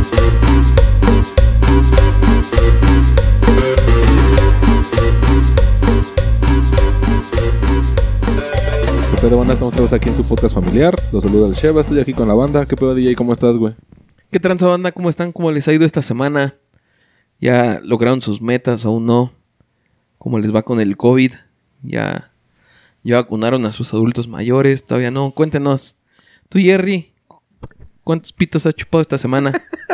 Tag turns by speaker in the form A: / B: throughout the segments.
A: ¿Qué pedo, banda? Estamos todos aquí en su podcast familiar. Los saluda el Sheva, estoy aquí con la banda. ¿Qué pedo, DJ? ¿Cómo estás, güey?
B: ¿Qué tranza banda? ¿Cómo están? ¿Cómo les ha ido esta semana? ¿Ya lograron sus metas? ¿Aún no? ¿Cómo les va con el COVID? ¿Ya, ya vacunaron a sus adultos mayores? ¿Todavía no? Cuéntenos. Tú, Jerry, ¿cuántos pitos has chupado esta semana?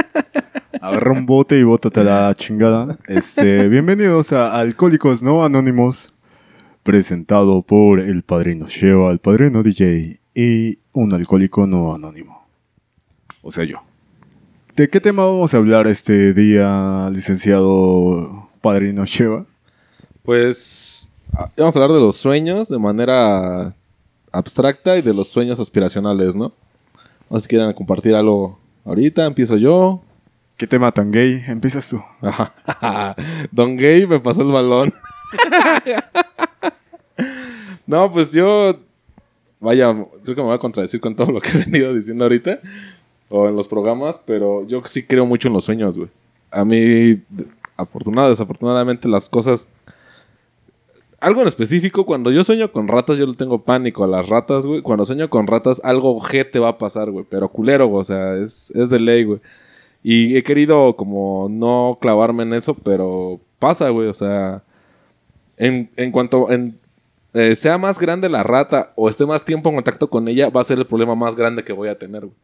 C: Agarra un bote y bótate a la chingada. Este, bienvenidos a Alcohólicos No Anónimos, presentado por el padrino Sheva, el padrino DJ y un alcohólico no anónimo. O sea, yo. ¿De qué tema vamos a hablar este día, licenciado padrino Sheva?
A: Pues ah, vamos a hablar de los sueños de manera abstracta y de los sueños aspiracionales, ¿no? No sé si quieren compartir algo ahorita, empiezo yo.
C: ¿Qué tema tan gay? Empiezas tú.
A: Don Gay me pasó el balón. no, pues yo. Vaya, creo que me voy a contradecir con todo lo que he venido diciendo ahorita. O en los programas, pero yo sí creo mucho en los sueños, güey. A mí, afortunado, desafortunadamente, las cosas. Algo en específico, cuando yo sueño con ratas, yo le tengo pánico a las ratas, güey. Cuando sueño con ratas, algo G te va a pasar, güey. Pero culero, güey. O sea, es, es de ley, güey. Y he querido como no clavarme en eso, pero pasa, güey. O sea, en, en cuanto en, eh, sea más grande la rata o esté más tiempo en contacto con ella, va a ser el problema más grande que voy a tener, güey.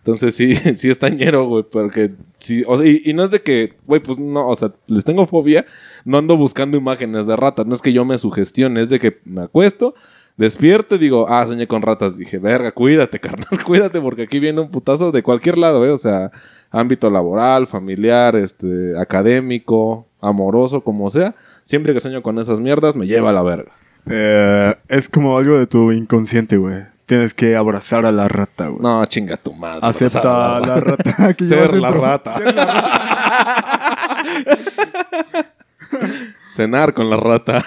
A: Entonces sí, sí está ñero, güey, porque sí, o sea, y, no es de que, güey, pues no, o sea, les tengo fobia, no ando buscando imágenes de ratas, no es que yo me sugestione, es de que me acuesto, despierto y digo, ah, soñé con ratas, dije, verga, cuídate, carnal, cuídate, porque aquí viene un putazo de cualquier lado, güey, o sea, ámbito laboral, familiar, este, académico, amoroso, como sea, siempre que sueño con esas mierdas me lleva a la verga.
C: Eh, es como algo de tu inconsciente, güey. Tienes que abrazar a la rata, güey.
A: No, chinga tu madre.
C: Acepta a la rata que
A: Ser la rata.
C: Ser la rata.
A: Cenar con la rata.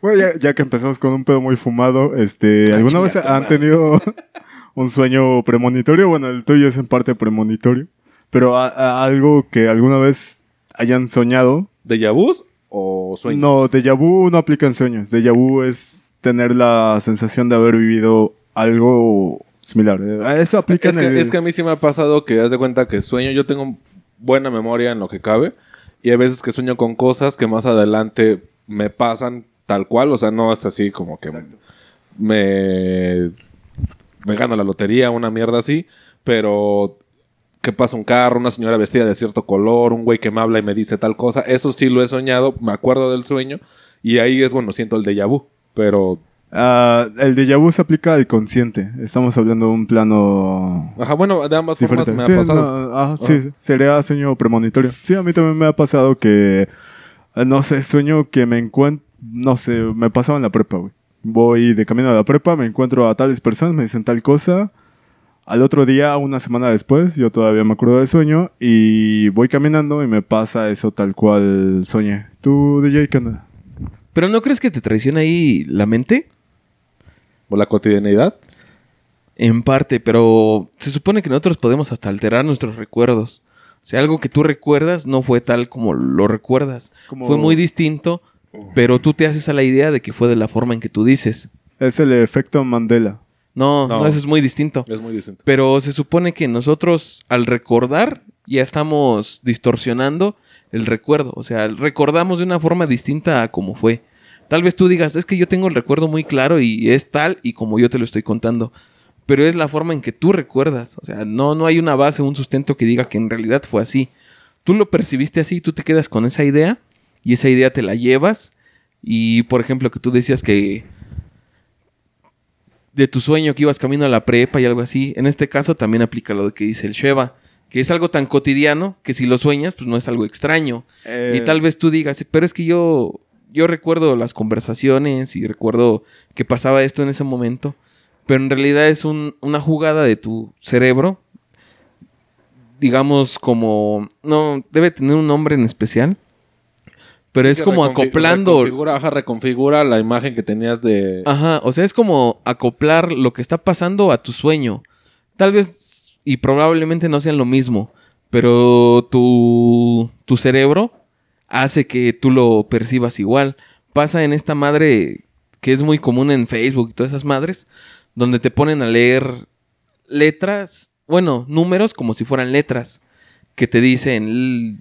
C: Bueno, ya, ya que empezamos con un pedo muy fumado, este, ¿alguna vez han tenido un sueño premonitorio? Bueno, el tuyo es en parte premonitorio, pero a- a- algo que alguna vez hayan soñado.
A: ¿De vu o sueños?
C: No, déjà vu no aplica en sueños. Déjà vu es tener la sensación de haber vivido algo similar. Eh, Eso aplica
A: Es
C: en el...
A: que, es que a mí sí me ha pasado que haz de cuenta que sueño, yo tengo buena memoria en lo que cabe y hay veces que sueño con cosas que más adelante me pasan tal cual, o sea, no es así como que me me gano la lotería, una mierda así, pero que pasa un carro, una señora vestida de cierto color, un güey que me habla y me dice tal cosa, eso sí lo he soñado, me acuerdo del sueño y ahí es bueno, siento el déjà vu, pero
C: Ah, el déjà vu se aplica al consciente. Estamos hablando de un plano
A: ajá, bueno, de ambas formas
C: diferente.
A: me
C: Sí,
A: ha pasado.
C: no, ah, sí, sí, sería sueño premonitorio. Sí, a mí también me ha pasado que, eh, no sé, sueño que me encuentro, no sé, me pasaba en la prepa, güey. Voy de camino a la prepa, me encuentro a tales personas, me dicen tal cosa. Al otro día, una semana después, yo todavía me acuerdo del sueño y voy caminando y me pasa eso tal cual soñé. ¿Tú, DJ, qué onda?
B: ¿Pero no crees que te traiciona ahí la mente?
A: ¿Por la cotidianidad?
B: En parte, pero se supone que nosotros podemos hasta alterar nuestros recuerdos. O sea, algo que tú recuerdas no fue tal como lo recuerdas.
C: Como-
B: Fue muy distinto, pero tú te haces a la idea de que fue de la forma en que tú dices.
C: Es el efecto Mandela.
B: No, no,
A: No.
B: eso es muy distinto.
A: Es muy distinto.
B: Pero se supone que nosotros al recordar ya estamos distorsionando el recuerdo. O sea, recordamos de una forma distinta a como fue. Tal vez tú digas, es que yo tengo el recuerdo muy claro y es tal y como yo te lo estoy contando. Pero es la forma en que tú recuerdas. O sea, no, no hay una base, un sustento que diga que en realidad fue así. Tú lo percibiste así, tú te quedas con esa idea y esa idea te la llevas. Y por ejemplo, que tú decías que de tu sueño que ibas camino a la prepa y algo así. En este caso también aplica lo que dice el Sheva, que es algo tan cotidiano que si lo sueñas, pues no es algo extraño.
C: Eh,
B: Y tal vez tú digas, pero es que yo, yo recuerdo las conversaciones y recuerdo que pasaba esto en ese momento, pero en realidad es un- una jugada de tu cerebro, digamos como, no, debe tener un nombre en especial, pero es como acoplando...
A: Reconfigura, ajá, reconfigura la imagen que tenías de.
B: Ajá, o sea, es como acoplar lo que está pasando a tu sueño. Tal vez y probablemente no sean lo mismo, pero tu, tu cerebro hace que tú lo percibas igual. Pasa en esta madre que es muy común en Facebook y todas esas madres, donde te ponen a leer letras, bueno, números como si fueran letras, que te dicen, "L-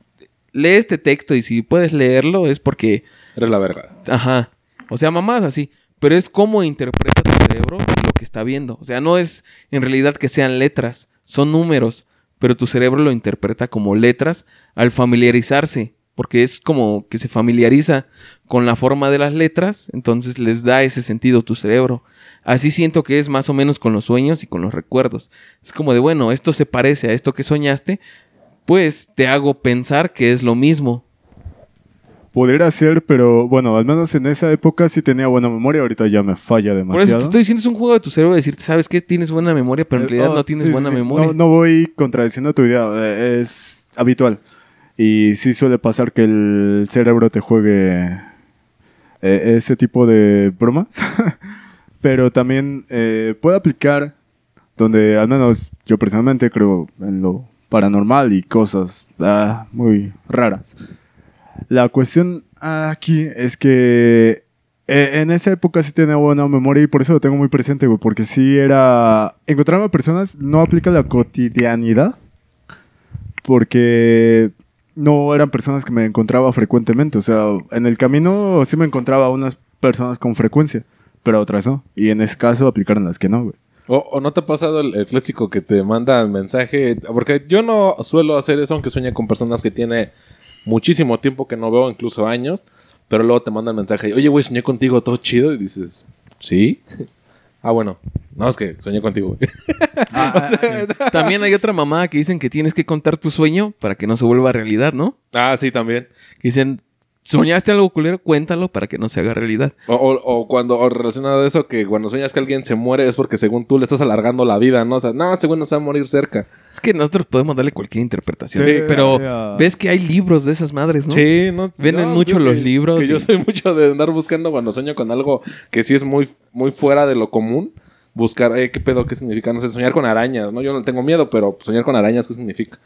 B: lee este texto y si puedes leerlo es porque,
A: Eres la verga.
B: ajá, o sea, mamás así, pero es cómo interpreta tu cerebro lo que está viendo, o sea, no es en realidad que sean letras, son números, pero tu cerebro lo interpreta como letras al familiarizarse, porque es como que se familiariza con la forma de las letras, entonces les da ese sentido a tu cerebro. Así siento que es más o menos con los sueños y con los recuerdos. Es como de, bueno, esto se parece a esto que soñaste, pues te hago pensar que es lo mismo.
C: Pudiera ser, pero bueno, al menos en esa época sí tenía buena memoria. Ahorita ya me falla
B: Por eso
C: demasiado.
B: te estoy diciendo, es un juego de tu cerebro decirte, ¿sabes qué? Tienes buena memoria, pero en
C: Eh,
B: realidad
C: oh,
B: no tienes
C: sí,
B: buena
C: sí,
B: memoria.
C: No, no voy contradiciendo tu idea, eh, es habitual. Y sí suele pasar que el cerebro te juegue eh, ese tipo de bromas. Pero también eh, puede aplicar donde al menos yo personalmente creo en lo paranormal y cosas ah, muy raras. La cuestión aquí es que eh, en esa época sí tenía buena memoria y por eso lo tengo muy presente, güey. Porque sí era. Encontrarme a personas no aplica la cotidianidad. Porque no eran personas que me encontraba frecuentemente. O sea, en el camino sí me encontraba unas personas con frecuencia, pero otras no. Y en ese caso aplicaron las que no, güey.
A: O, o no te ha pasado el, el clásico que te manda mensaje? Porque yo no suelo hacer eso, aunque sueñe con personas que tiene muchísimo tiempo que no veo, incluso años. Pero luego te mandan mensaje, oye, güey, soñé contigo, todo chido. Y dices, ¿sí? Ah, bueno. No, es que soñé contigo, güey.
B: También hay otra mamá que dicen que tienes que contar tu sueño para que no se vuelva realidad, ¿no?
A: ah, sí, también.
B: Que dicen, soñaste algo culero, cuéntalo para que no se haga realidad.
A: O, o- o cuando, o relacionado a eso, que cuando sueñas que alguien se muere es porque según tú le estás alargando la vida, ¿no? O sea, no, según no se va a morir cerca.
B: Es que nosotros podemos darle cualquier interpretación.
C: Sí,
B: pero ves que hay libros de esas madres, ¿no?
A: Sí, no.
B: Venden
A: no,
B: mucho los
A: que-
B: libros
A: Que yo soy mucho de andar buscando cuando sueño con algo que sí es muy, muy fuera de lo común. Buscar, eh, ¿qué pedo? ¿Qué significa? No sé, soñar con arañas, ¿no? Yo no tengo miedo, pero soñar con arañas, ¿qué significa?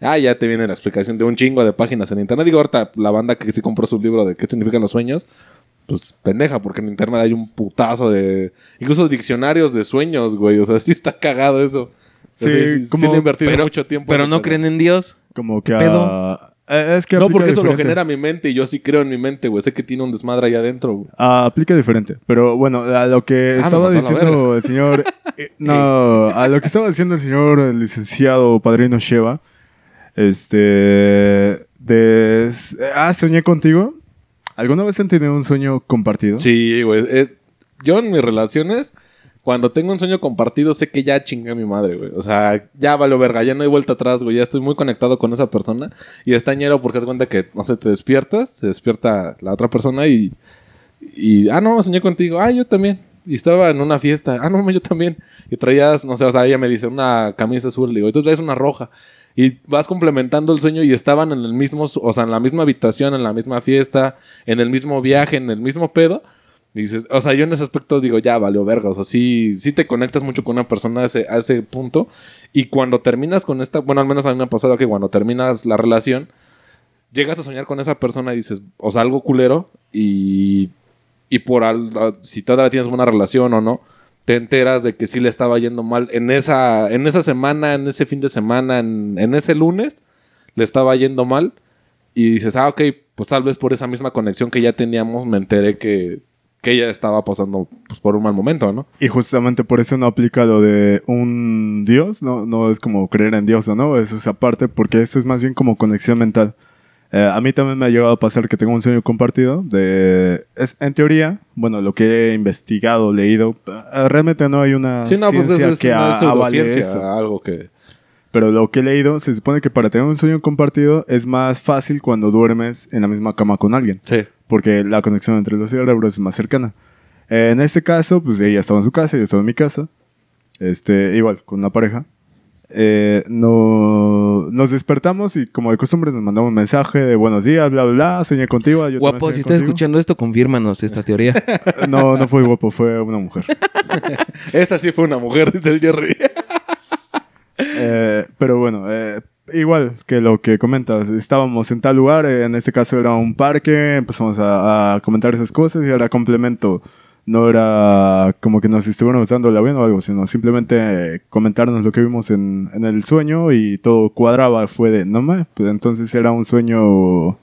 A: Ah, ya te viene la explicación de un chingo de páginas en internet. Digo, ahorita la banda que sí compró su libro de qué significan los sueños, pues pendeja, porque en internet hay un putazo de. Incluso diccionarios de sueños, güey. O sea, sí está cagado eso. O sea,
C: Sí,
A: sí, sí,
C: como-
A: le invertido
B: pero-
A: mucho tiempo.
B: Pero no
A: pedo.
B: creen en Dios.
C: Como que a- eh, es que
A: No, porque eso lo genera mi mente y yo sí creo en mi mente, güey. Sé que tiene un desmadre allá adentro, güey.
C: Ah, aplica diferente. Pero bueno, a lo que
A: Ah,
C: estaba
A: la
C: diciendo el señor. eh, no, a lo que estaba diciendo el señor el licenciado padrino Sheva. Este. De. Ah, soñé contigo. ¿Alguna vez han tenido un sueño compartido?
A: Sí, güey. Yo en mis relaciones, cuando tengo un sueño compartido, sé que ya chingué a mi madre, güey. O sea, ya valió verga, ya no hay vuelta atrás, güey. Ya estoy muy conectado con esa persona. Y está ñero porque es cuenta que, no sé, te despiertas, se despierta la otra persona y. Y, ah, no, soñé contigo. Ah, yo también. Y estaba en una fiesta. Ah, no, yo también. Y traías, no sé, o sea, ella me dice una camisa azul. Le digo, y tú traes una roja. Y vas complementando el sueño y estaban en el mismo, o sea, en la misma habitación, en la misma fiesta, en el mismo viaje, en el mismo pedo. Dices, o sea, yo en ese aspecto digo, ya valió verga. O sea, sí, sí te conectas mucho con una persona a ese, a ese punto. Y cuando terminas con esta, bueno, al menos a mí me ha pasado que cuando terminas la relación, llegas a soñar con esa persona y dices, o sea, algo culero. Y, y por al, si todavía tienes buena relación o no, te enteras de que sí le estaba yendo mal en esa, en esa semana, en ese fin de semana, en, ese lunes, le estaba yendo mal. Y dices, ah, ok, pues tal vez por esa misma conexión que ya teníamos, me enteré que, que ella estaba pasando pues, por un mal momento, ¿no?
C: Y justamente por eso no aplica lo de un Dios, no, no es como creer en Dios o no, eso es aparte, porque esto es más bien como conexión mental. Eh, a mí también me ha llegado a pasar que tengo un sueño compartido. De, es, en teoría, bueno, lo que he investigado, leído, eh, realmente no hay una
A: Sí, no, pues
C: ciencia
A: es
C: que a- avale esto.
A: algo que...
C: Pero lo que he leído, se supone que para tener un sueño compartido es más fácil cuando duermes en la misma cama con alguien
A: Sí.
C: porque la conexión entre los cerebros es más cercana. Eh, en este caso, pues ella estaba en su casa, yo estaba en mi casa, este, igual, con una pareja. Eh, no, nos despertamos y como de costumbre nos mandamos un mensaje de buenos días, bla, bla, bla, soñé contigo. yo
B: Guapo,
C: soñé
B: si estás
C: contigo.
B: escuchando esto, confírmanos esta teoría.
C: No, no fue guapo, fue una mujer.
A: Esta sí fue una mujer, dice el Jerry.
C: Eh, pero bueno, eh, igual que lo que comentas, estábamos en tal lugar, en este caso era un parque, empezamos a, a comentar esas cosas y era complemento. No era como que nos estuviéramos dando la bien o algo, sino simplemente comentarnos lo que vimos en, en el sueño y todo cuadraba. Fue de, no más, pues entonces era un sueño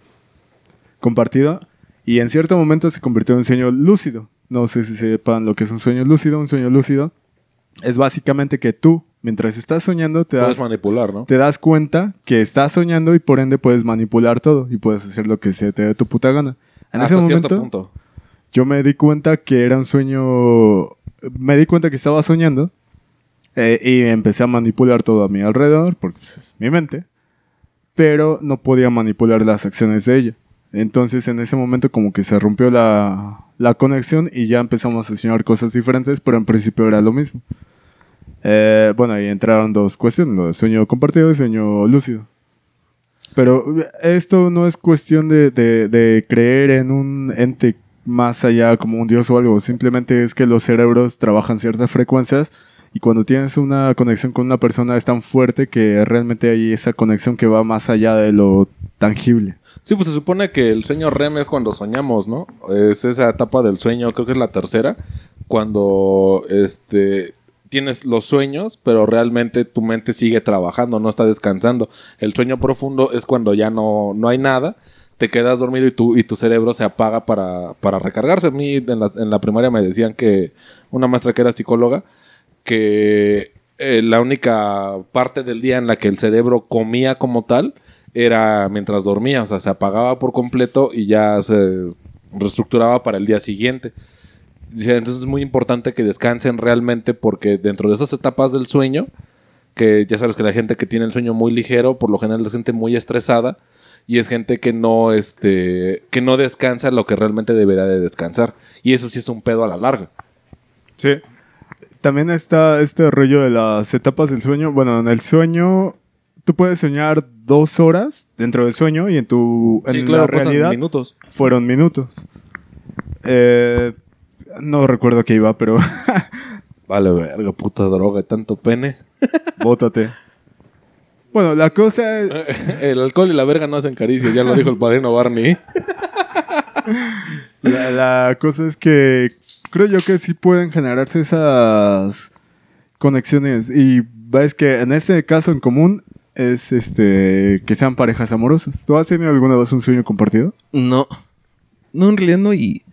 C: compartido y en cierto momento se convirtió en un sueño lúcido. No sé si sepan lo que es un sueño lúcido. Un sueño lúcido es básicamente que tú, mientras estás soñando, te das
A: Puedes manipular, ¿no?
C: te das cuenta que estás soñando y por ende puedes manipular todo y puedes hacer lo que se te dé tu puta gana. En ese
A: Hasta cierto
C: momento,
A: punto.
C: Yo me di cuenta que era un sueño. Me di cuenta que estaba soñando eh, y empecé a manipular todo a mi alrededor, porque pues, es mi mente, pero no podía manipular las acciones de ella. Entonces en ese momento como que se rompió la, la conexión y ya empezamos a soñar cosas diferentes, pero en principio era lo mismo. Eh, bueno, ahí entraron dos cuestiones, sueño compartido y sueño lúcido. Pero esto no es cuestión de, de- de creer en un ente más allá como un dios o algo, simplemente es que los cerebros trabajan ciertas frecuencias y cuando tienes una conexión con una persona es tan fuerte que realmente hay esa conexión que va más allá de lo tangible.
A: Sí, pues se supone que el sueño REM es cuando soñamos, ¿no? Es esa etapa del sueño, creo que es la tercera, cuando este tienes los sueños, pero realmente tu mente sigue trabajando, no está descansando. El sueño profundo es cuando ya no, no hay nada, te quedas dormido y tu, y tu cerebro se apaga para, para recargarse. A mí en la, en la primaria me decían que una maestra que era psicóloga, que eh, la única parte del día en la que el cerebro comía como tal era mientras dormía, o sea, se apagaba por completo y ya se reestructuraba para el día siguiente. Entonces es muy importante que descansen realmente porque dentro de esas etapas del sueño, que ya sabes que la gente que tiene el sueño muy ligero, por lo general es gente muy estresada y es gente que no, este, que no descansa lo que realmente debería de descansar. Y eso sí es un pedo a la larga.
C: Sí. También está este rollo de las etapas del sueño. Bueno, en el sueño tú puedes soñar dos horas dentro del sueño y en tu en
A: Sí,
C: la
A: claro, pasan
C: realidad
A: minutos.
C: fueron minutos. Eh, no recuerdo qué iba, pero
A: Vale, verga, puta droga, tanto pene.
C: bótate. Bueno, la cosa es...
A: El alcohol y la verga no hacen caricias, ya lo dijo el padrino Barney.
C: La, la cosa es que creo yo que sí pueden generarse esas conexiones. Y ves que en este caso en común es este que sean parejas amorosas. ¿Tú has tenido alguna vez un sueño compartido?
B: No. No, en realidad no. Y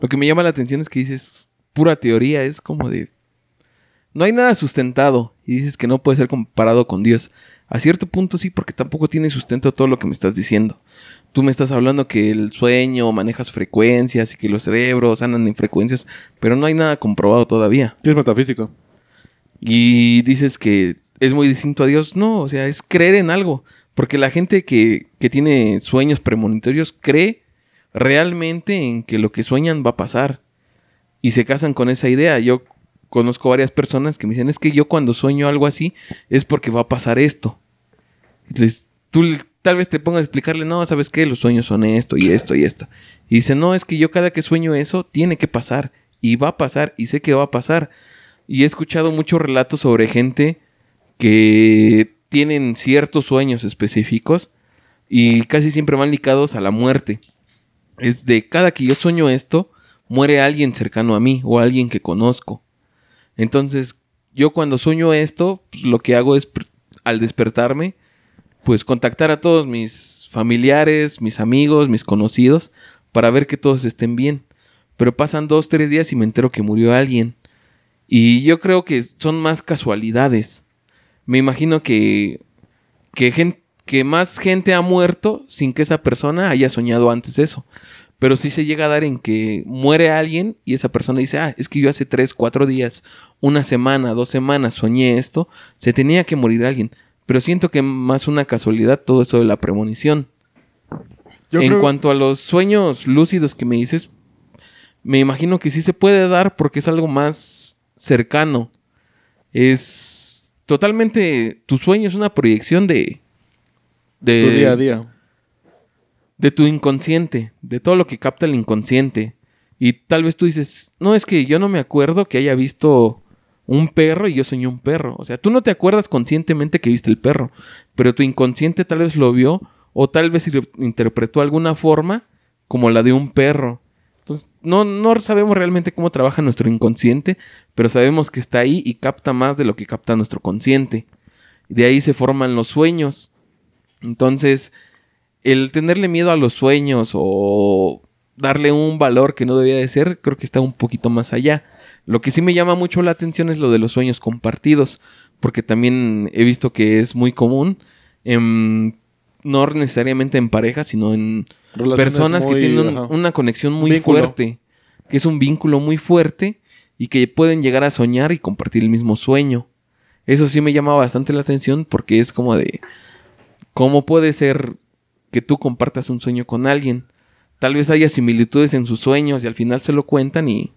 B: lo que me llama la atención es que dices pura teoría. Es como de. No hay nada sustentado. Y dices que no puede ser comparado con Dios. A cierto punto sí, porque tampoco tiene sustento todo lo que me estás diciendo. Tú me estás hablando que el sueño manejas frecuencias y que los cerebros andan en frecuencias, pero no hay nada comprobado todavía.
A: Sí, es metafísico.
B: Y dices que es muy distinto a Dios. No, o sea, es creer en algo. Porque la gente que, que tiene sueños premonitorios cree realmente en que lo que sueñan va a pasar. Y se casan con esa idea. Yo conozco varias personas que me dicen, es que yo cuando sueño algo así es porque va a pasar esto. Entonces, tú tal vez te pongas a explicarle, no, ¿sabes qué? Los sueños son esto y esto y esto. Y dice, no, es que yo cada que sueño eso tiene que pasar. Y va a pasar. Y sé que va a pasar. Y he escuchado muchos relatos sobre gente que tienen ciertos sueños específicos y casi siempre van ligados a la muerte. Es de cada que yo sueño esto, muere alguien cercano a mí o alguien que conozco. Entonces, yo cuando sueño esto, pues, lo que hago es, al despertarme, pues contactar a todos mis familiares, mis amigos, mis conocidos, para ver que todos estén bien. Pero pasan dos, tres días y me entero que murió alguien. Y yo creo que son más casualidades. Me imagino que, que, que más gente ha muerto sin que esa persona haya soñado antes eso. Pero sí se llega a dar en que muere alguien y esa persona dice, ah, es que yo hace tres, cuatro días, una semana, dos semanas soñé esto, se tenía que morir alguien. Pero siento que más una casualidad todo eso de la premonición.
C: Yo
B: en
C: creo-
B: cuanto a los sueños lúcidos que me dices, me imagino que sí se puede dar porque es algo más cercano. Es totalmente. Tu sueño es una proyección de. de
A: tu día a día.
B: De tu inconsciente, de todo lo que capta el inconsciente. Y tal vez tú dices, no, es que yo no me acuerdo que haya visto un perro y yo soñé un perro. O sea, tú no te acuerdas conscientemente que viste el perro, pero tu inconsciente tal vez lo vio o tal vez interpretó alguna forma como la de un perro. Entonces, no, no sabemos realmente cómo trabaja nuestro inconsciente, pero sabemos que está ahí y capta más de lo que capta nuestro consciente. De ahí se forman los sueños. Entonces, el tenerle miedo a los sueños o darle un valor que no debía de ser, creo que está un poquito más allá. Lo que sí me llama mucho la atención es lo de los sueños compartidos, porque también he visto que es muy común, no necesariamente en pareja, sino en personas que tienen una conexión muy fuerte, que es un vínculo muy fuerte y que pueden llegar a soñar y compartir el mismo sueño. Eso sí me llama bastante la atención porque es como de, ¿cómo puede ser que tú compartas un sueño con alguien? Tal vez haya similitudes en sus sueños y al final se lo cuentan y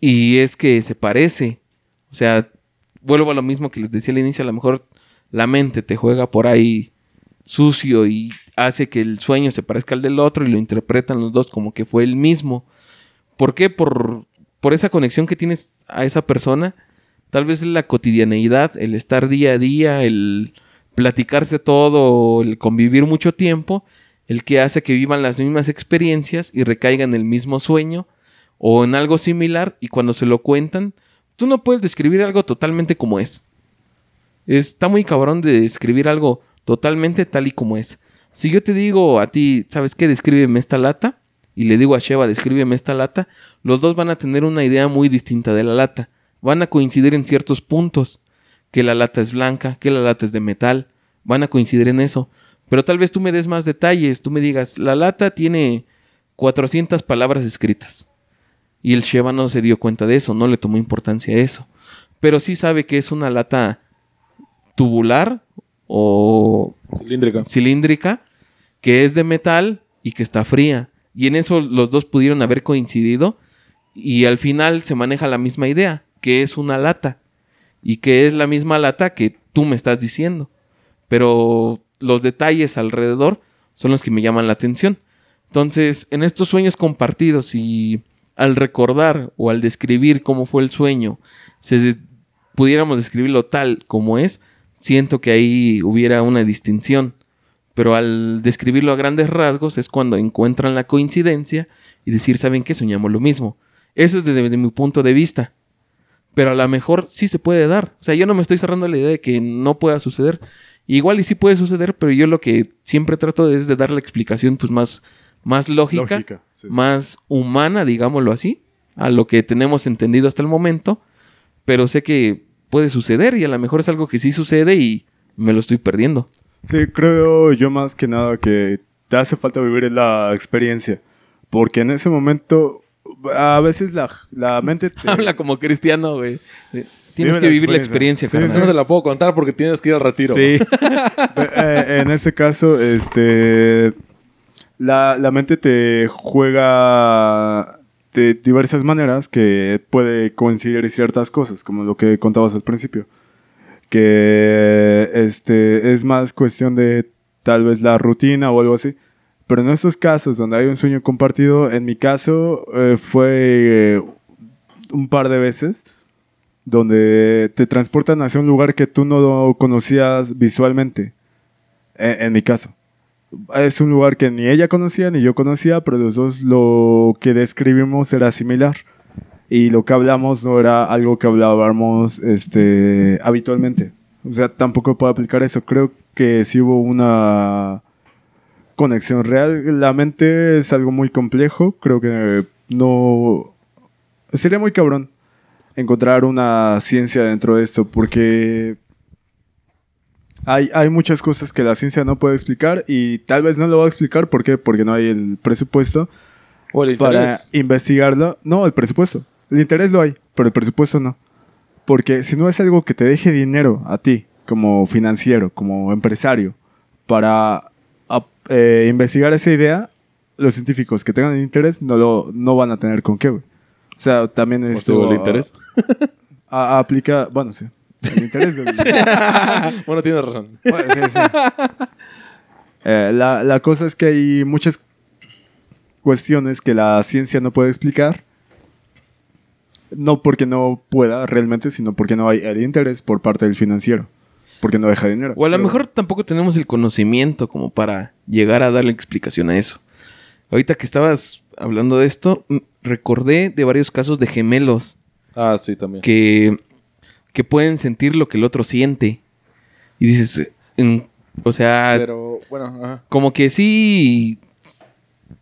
B: y es que se parece. O sea, vuelvo a lo mismo que les decía al inicio, a lo mejor la mente te juega por ahí sucio y hace que el sueño se parezca al del otro y lo interpretan los dos como que fue el mismo. ¿Por qué? Por, por esa conexión que tienes a esa persona. Tal vez la cotidianeidad, el estar día a día, el platicarse todo, el convivir mucho tiempo, el que hace que vivan las mismas experiencias y recaigan en el mismo sueño o en algo similar y cuando se lo cuentan, tú no puedes describir algo totalmente como es. Está muy cabrón de describir algo totalmente tal y como es. Si yo te digo a ti, ¿sabes qué? Descríbeme esta lata. Y le digo a Sheva, descríbeme esta lata. Los dos van a tener una idea muy distinta de la lata. Van a coincidir en ciertos puntos. Que la lata es blanca, que la lata es de metal. Van a coincidir en eso. Pero tal vez tú me des más detalles. Tú me digas, la lata tiene 400 palabras escritas. Y el Sheva no se dio cuenta de eso, no le tomó importancia a eso. Pero sí sabe que es una lata tubular o
A: cilíndrica.
B: cilíndrica, que es de metal y que está fría. Y en eso los dos pudieron haber coincidido y al final se maneja la misma idea, que es una lata y que es la misma lata que tú me estás diciendo. Pero los detalles alrededor son los que me llaman la atención. Entonces, en estos sueños compartidos y al recordar o al describir cómo fue el sueño, si pudiéramos describirlo tal como es, siento que ahí hubiera una distinción. Pero al describirlo a grandes rasgos es cuando encuentran la coincidencia y decir, ¿saben qué? Soñamos lo mismo. Eso es desde, mi punto de vista. Pero a lo mejor sí se puede dar. O sea, yo no me estoy cerrando la idea de que no pueda suceder. Igual y sí puede suceder, pero yo lo que siempre trato es de dar la explicación pues más más lógica, más humana, digámoslo así, a lo que tenemos entendido hasta el momento, pero sé que puede suceder y a lo mejor es algo que sí sucede y me lo estoy perdiendo.
C: Sí, creo yo más que nada que te hace falta vivir la experiencia, porque en ese momento a veces la, la mente te...
B: Habla como cristiano, güey. Tienes que vivir la experiencia,
A: sí, no te la puedo contar porque tienes que ir al retiro.
C: Sí. Eh, en este caso, este la, mente te juega de diversas maneras que puede coincidir ciertas cosas, como lo que contabas al principio. Que este es más cuestión de tal vez la rutina o algo así. Pero en estos casos donde hay un sueño compartido, en mi caso eh, fue eh, un par de veces donde te transportan hacia un lugar que tú no conocías visualmente. en mi caso es un lugar que ni ella conocía ni yo conocía, pero los dos lo que describimos era similar. Y lo que hablamos no era algo que hablábamos este, habitualmente. O sea, tampoco puedo aplicar eso. Creo que sí hubo una conexión real. La mente es algo muy complejo. Creo que no... Sería muy cabrón encontrar una ciencia dentro de esto porque hay, hay muchas cosas que la ciencia no puede explicar y tal vez no lo va a explicar. ¿Por qué? Porque no hay el presupuesto
A: ¿O el
C: para investigarlo. No, el presupuesto. El interés lo hay, pero el presupuesto no. Porque si no es algo que te deje dinero a ti, como financiero, como empresario, para eh, investigar esa idea, los científicos que tengan interés no, lo, no van a tener con qué, O sea, también esto...
A: el interés?
C: aplica... Bueno, sí. El interés
A: bueno, tienes razón.
C: Eh, la, la cosa es que hay muchas cuestiones que la ciencia no puede explicar No porque no pueda realmente, sino porque no hay el interés por parte del financiero. Porque no deja dinero.
B: O a lo
C: Pero-
B: mejor tampoco tenemos el conocimiento como para llegar a darle explicación a eso. Ahorita que estabas hablando de esto, recordé de varios casos de gemelos
A: Ah, sí, también.
B: que, que pueden sentir lo que el otro siente. Y dices, en- o sea,
A: Pero, bueno, ajá.
B: como que sí,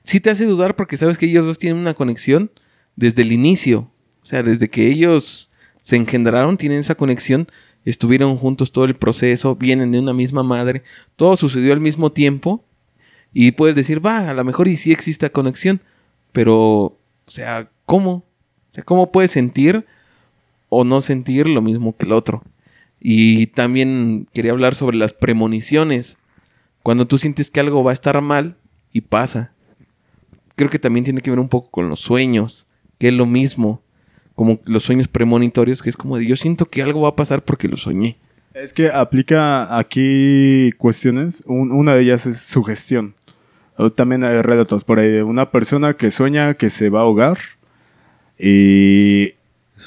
B: sí te hace dudar porque sabes que ellos dos tienen una conexión desde el inicio. O sea, desde que ellos se engendraron, tienen esa conexión, estuvieron juntos todo el proceso, vienen de una misma madre, todo sucedió al mismo tiempo y puedes decir, va, a lo mejor y sí existe conexión, pero, o sea, ¿cómo? O sea, ¿cómo puedes sentir o no sentir lo mismo que el otro? Y también quería hablar sobre las premoniciones. Cuando tú sientes que algo va a estar mal y pasa. Creo que también tiene que ver un poco con los sueños, que es lo mismo. Como los sueños premonitorios, que es como de yo siento que algo va a pasar porque lo soñé.
C: Es que aplica aquí cuestiones. Un- una de ellas es sugestión. O También hay relatos por ahí de una persona que sueña que se va a ahogar y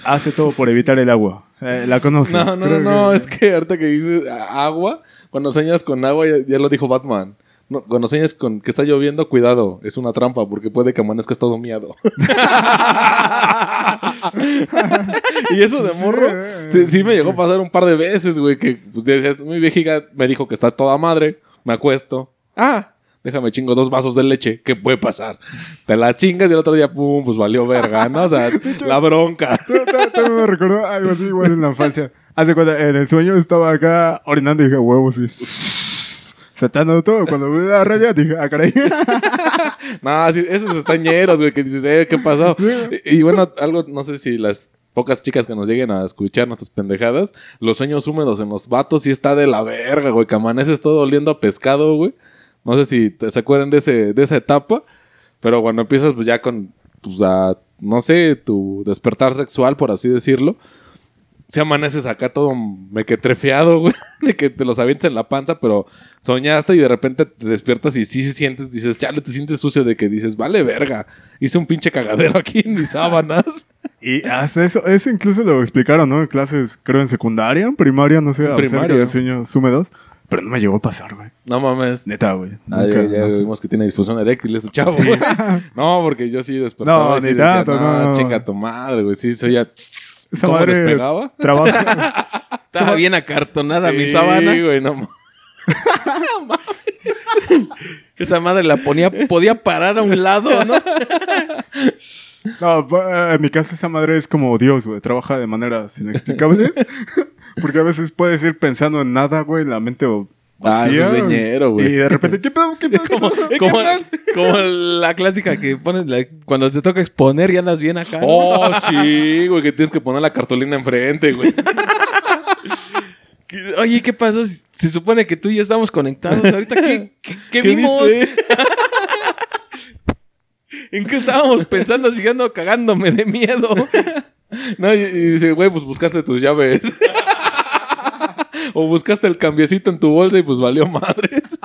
C: hace todo por evitar el agua. Eh, la conoces.
A: No, no,
C: creo
A: no,
C: que-
A: es que ahorita que dices agua, cuando sueñas con agua, ya, ya lo dijo Batman. No, cuando sueñas con que está lloviendo, cuidado, es una trampa porque puede que amanezcas todo miado. y eso de morro, sí, sí me llegó a pasar un par de veces, güey, que pues, decías, mi viejiga me dijo que está toda madre, me acuesto. Ah, déjame chingo dos vasos de leche, ¿qué puede pasar? Te la chingas y el otro día, pum, pues valió verga, ¿no? O sea, la bronca.
C: Todo me recordó algo así igual en la infancia. Hace cuenta, en el sueño estaba acá orinando y dije, huevos, y saltando todo. Cuando vi la raya dije, ah, caray.
A: No, sí, esos estañeros, güey, que dices, eh, ¿qué pasó? Y, y bueno, algo, no sé si las pocas chicas que nos lleguen a escuchar nuestras pendejadas, los sueños húmedos en los vatos sí está de la verga, güey, que amaneces todo oliendo a pescado, güey. No sé si te, se acuerdan de, ese, de esa etapa, pero cuando empiezas pues ya con, pues a, no sé, tu despertar sexual, por así decirlo, si amaneces acá todo mequetrefeado, güey, de que te los avientas en la panza, pero soñaste y de repente te despiertas y sí se sientes, dices, chale, te sientes sucio de que dices, vale verga, hice un pinche cagadero aquí en mis sábanas.
C: Y hasta eso, eso incluso lo explicaron, ¿no? En clases, creo en secundaria, en primaria, no sé,
A: En primaria.
C: de sueños húmedos. Pero no me llegó a pasar, güey.
A: No mames.
C: Neta, güey.
A: Ah, ya, ya
C: no.
A: vimos que tiene disfusión eréctil este chavo, güey. No, porque yo sí despertaba
C: No,
A: y sí
C: ni
A: decía,
C: tanto, no, no.
A: chinga tu madre, güey. Sí, soy ya...
C: Esa
A: ¿Cómo
C: madre
A: despegaba?
C: trabaja.
B: Estaba bien acartonada mi
A: Sí,
B: sábana.
A: güey, no mames.
B: Esa madre la ponía, podía parar a un lado, ¿no?
C: No, pa- en mi caso esa madre es como Dios, güey. Trabaja de maneras inexplicables. Porque a veces puedes ir pensando en nada, güey, la mente o-
A: Ah,
C: vacía.
A: eso es leñero, güey.
C: Y de repente, ¿qué pedo? ¿Qué pedo? ¿Qué
B: Como,
C: pedo?
B: como, como la clásica que pones la- cuando te toca exponer y andas bien acá. ¿no?
A: Oh, sí, güey, que tienes que poner la cartulina enfrente, güey.
B: Que- Oye, ¿qué pasó? Se supone que tú y yo estamos conectados. Ahorita, ¿qué, qué- qué
A: ¿Qué
B: vimos?
A: viste?
B: ¿En qué estábamos pensando? Siguiendo cagándome de miedo.
A: No, y, y dice, güey, pues buscaste tus llaves. O buscaste el cambiecito en tu bolsa y pues valió madres.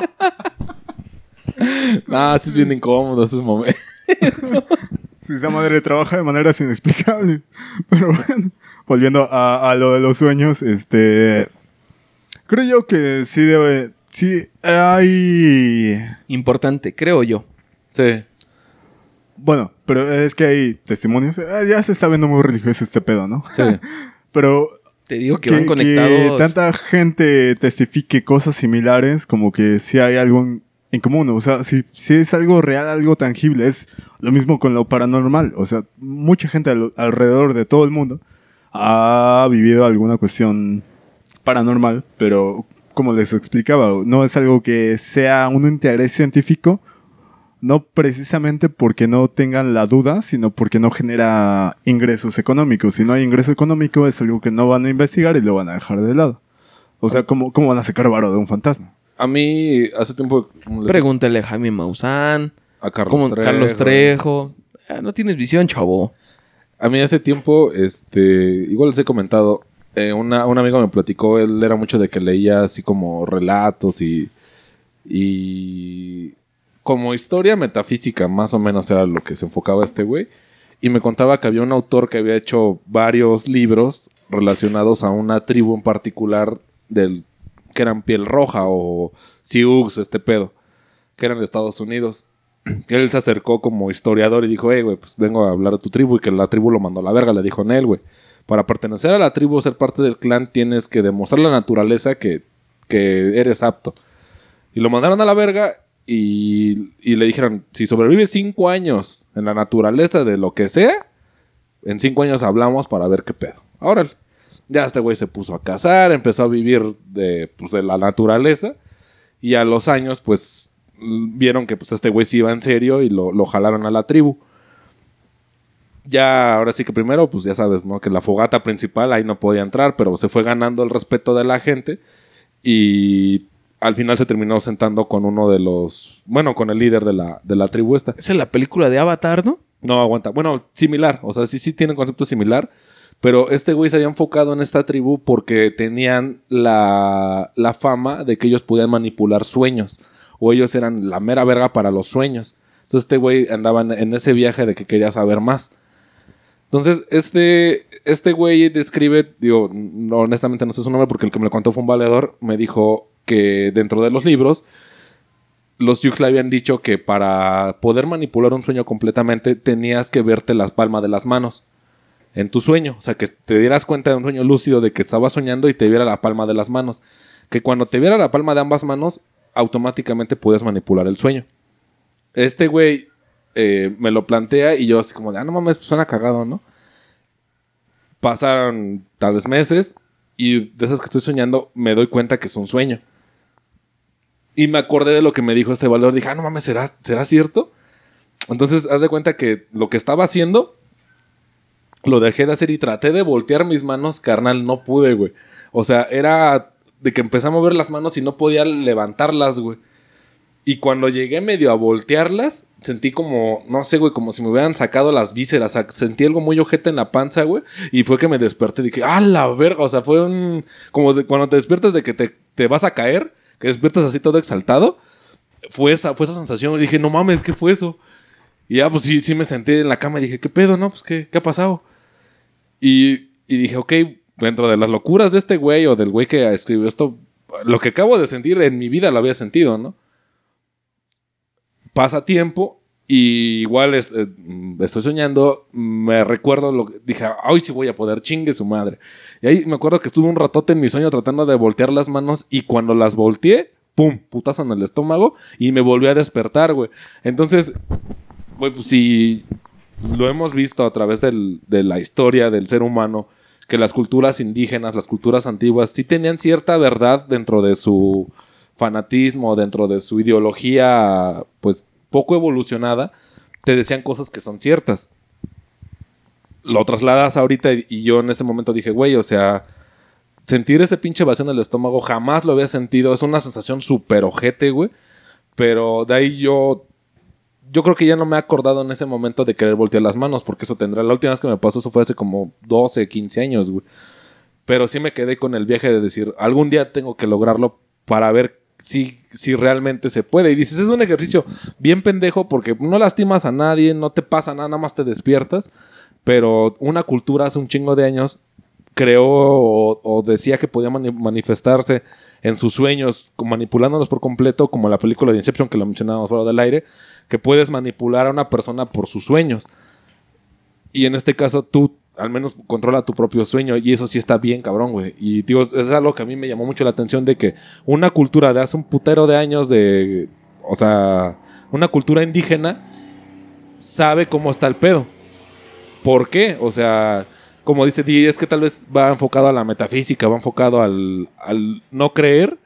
A: nah, sí es bien incómodo esos momentos.
C: Sí, esa madre trabaja de maneras inexplicables. Pero bueno, volviendo a, a lo de los sueños, este. Creo yo que sí debe. Sí, hay.
B: Importante, creo yo.
A: Sí.
C: Bueno, pero es que hay testimonios. eh, Ya se está viendo muy religioso este pedo, ¿no?
A: Sí.
C: Pero
B: Te digo que, van conectados.
C: que tanta gente testifique cosas similares, como que sí hay algo en, en común. O sea, si, si es algo real, algo tangible. Es lo mismo con lo paranormal. O sea, mucha gente al- alrededor de todo el mundo ha vivido alguna cuestión paranormal, pero como les explicaba, no es algo que sea un interés científico. No precisamente porque no tengan la duda, sino porque no genera ingresos económicos. Si no hay ingreso económico, es algo que no van a investigar y lo van a dejar de lado. O sea, ¿cómo, cómo van a sacar varo de un fantasma?
A: A mí, hace tiempo...
B: Pregúntale a Jaime Maussan.
A: a Carlos
B: como
A: Trejo.
B: Carlos Trejo. Ah, no tienes visión, chavo.
A: A mí hace tiempo, este, igual les he comentado, eh, una, un amigo me platicó, él era mucho de que leía así como relatos y, y como historia metafísica, más o menos era lo que se enfocaba este güey. y me contaba que había un autor que había hecho varios libros relacionados a una tribu en particular del que eran piel roja o Sioux, este pedo, que eran de Estados Unidos. Él se acercó como historiador y dijo, hey, güey, pues vengo a hablar de tu tribu y que la tribu lo mandó a la verga, le dijo en él, güey. Para pertenecer a la tribu, ser parte del clan, tienes que demostrar la naturaleza que, que eres apto. Y lo mandaron a la verga y, y le dijeron, si sobrevives cinco años en la naturaleza de lo que sea, en cinco años hablamos para ver qué pedo. Órale. Ya este güey se puso a cazar, empezó a vivir de, pues, de la naturaleza. Y a los años, pues, vieron que pues, este güey sí iba en serio y lo, lo jalaron a la tribu. Ya, ahora sí que primero, pues ya sabes, ¿no? Que la fogata principal ahí no podía entrar, pero se fue ganando el respeto de la gente. Y al final se terminó sentando con uno de los. Bueno, con el líder de la, de la tribu esta.
B: Es la película de Avatar, ¿no?
A: No, aguanta. Bueno, similar. O sea, sí, sí tiene concepto similar. Pero este güey se había enfocado en esta tribu porque tenían la, la fama de que ellos podían manipular sueños. O ellos eran la mera verga para los sueños. Entonces este güey andaba en, en ese viaje de que quería saber más. Entonces, este, este güey describe, digo, no, honestamente no sé su nombre porque el que me lo contó fue un valedor, me dijo que dentro de los libros, los Yux le habían dicho que para poder manipular un sueño completamente tenías que verte las palmas de las manos en tu sueño. O sea, que te dieras cuenta de un sueño lúcido de que estabas soñando y te viera la palma de las manos. Que cuando te viera la palma de ambas manos, automáticamente puedes manipular el sueño. Este güey eh, me lo plantea y yo así como de, ah, no mames, pues suena cagado, ¿no? Pasaron tal vez meses y de esas que estoy soñando me doy cuenta que es un sueño. Y me acordé de lo que me dijo este valor. Dije, ah, no mames, ¿será, ¿será cierto? Entonces, haz de cuenta que lo que estaba haciendo, lo dejé de hacer y traté de voltear mis manos, carnal, no pude, güey. O sea, era de que empecé a mover las manos y no podía levantarlas, güey. Y cuando llegué medio a voltearlas, sentí como, no sé, güey, como si me hubieran sacado las vísceras. Sentí algo muy ojete en la panza, güey. Y fue que me desperté dije, ¡ah, la verga! O sea, fue un. Como de- cuando te despiertas de que te, te vas a caer, que despiertas así todo exaltado. Fue esa, fue esa sensación. Dije, no mames, ¿qué fue eso? Y ya, pues sí, sí me senté en la cama y dije, ¿qué pedo, no? Pues, ¿qué, qué ha pasado? Y, y dije, ok, dentro de las locuras de este güey o del güey que escribió esto, lo que acabo de sentir en mi vida lo había sentido, ¿no? Pasa tiempo y igual es- eh, estoy soñando, me recuerdo lo que dije, hoy sí voy a poder, chingue su madre. Y ahí me acuerdo que estuve un ratote en mi sueño tratando de voltear las manos y cuando las volteé, pum, putazo en el estómago y me volví a despertar, güey. Entonces, güey, pues si lo hemos visto a través de la historia del ser humano, que las culturas indígenas, las culturas antiguas, sí tenían cierta verdad dentro de su fanatismo, dentro de su ideología, pues poco evolucionada, te decían cosas que son ciertas. Lo trasladas ahorita y- yo en ese momento dije, güey, o sea, sentir ese pinche vacío en el estómago jamás lo había sentido. Es una sensación súper ojete, güey. Pero de ahí yo. Yo creo que ya no me he acordado en ese momento de querer voltear las manos, porque eso tendrá. La última vez que me pasó, eso fue hace como 12, 15 años, güey. Pero sí me quedé con el viaje de decir, algún día tengo que lograrlo para ver si, si realmente se puede. Y dices, es un ejercicio bien pendejo porque no lastimas a nadie, no te pasa nada, nada más te despiertas. Pero una cultura hace un chingo de años creó o, decía que podía mani- manifestarse en sus sueños, manipulándolos por completo, como la película de Inception que lo mencionábamos fuera del aire, que puedes manipular a una persona por sus sueños. Y en este caso tú al menos controla tu propio sueño y eso sí está bien cabrón, güey. Y digo, es algo que a mí me llamó mucho la atención de que una cultura de hace un putero de años de, o sea, una cultura indígena sabe cómo está el pedo. ¿Por qué? O sea, como dice Di, es que tal vez va enfocado a la metafísica, va enfocado al, al no creer,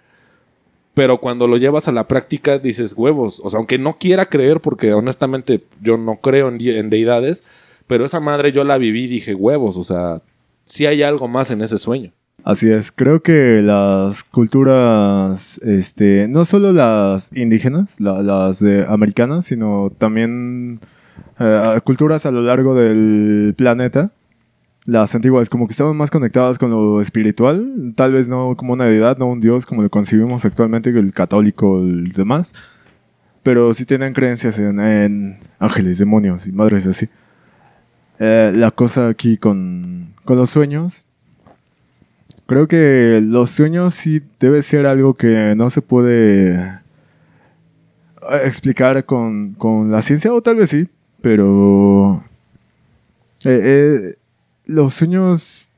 A: pero cuando lo llevas a la práctica dices huevos. O sea, aunque no quiera creer, porque honestamente yo no creo en, deidades, pero esa madre yo la viví y dije huevos. O sea, sí hay algo más en ese sueño.
C: Así es, creo que las culturas, este, no solo las indígenas, la- las americanas, sino también eh, culturas a lo largo del planeta, las antiguas, como que estaban más conectadas con lo espiritual, tal vez no como una deidad, no un dios como lo concibimos actualmente, el católico, el demás, pero sí tenían creencias en, ángeles, demonios y madres así. eh, la cosa aquí con, con los sueños. Creo que los sueños sí debe ser algo que no se puede eh, explicar con, con la ciencia, o tal vez sí, pero eh, eh, los sueños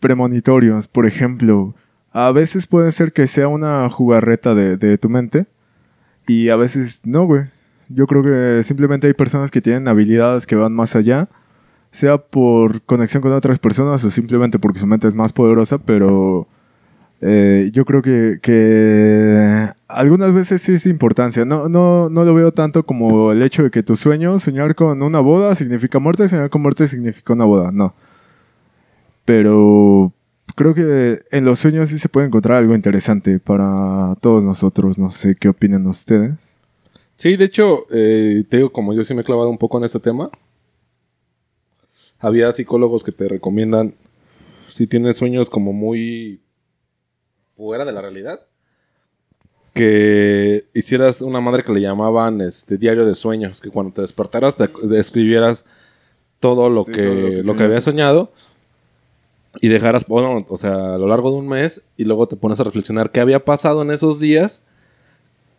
C: premonitorios, por ejemplo, a veces puede ser que sea una jugarreta de, de tu mente y a veces no, güey. Yo creo que simplemente hay personas que tienen habilidades que van más allá, sea por conexión con otras personas o simplemente porque su mente es más poderosa, pero eh, yo creo que, que algunas veces sí es importancia. No, no, no lo veo tanto como el hecho de que tu sueño, soñar con una boda significa muerte, soñar con muerte significa una boda. No. Pero creo que en los sueños sí se puede encontrar algo interesante para todos nosotros. No sé qué opinan ustedes.
A: Sí, de hecho, eh, te digo, como yo sí me he clavado un poco en este tema, había psicólogos que te recomiendan, si tienes sueños como muy fuera de la realidad, que hicieras una madre que le llamaban este diario de sueños, que cuando te despertaras te, escribieras todo lo
C: Sí,
A: que,
C: todo lo que
A: lo que
C: soñaste.
A: habías soñado y dejaras, bueno, o sea, a lo largo de un mes y luego te pones a reflexionar qué había pasado en esos días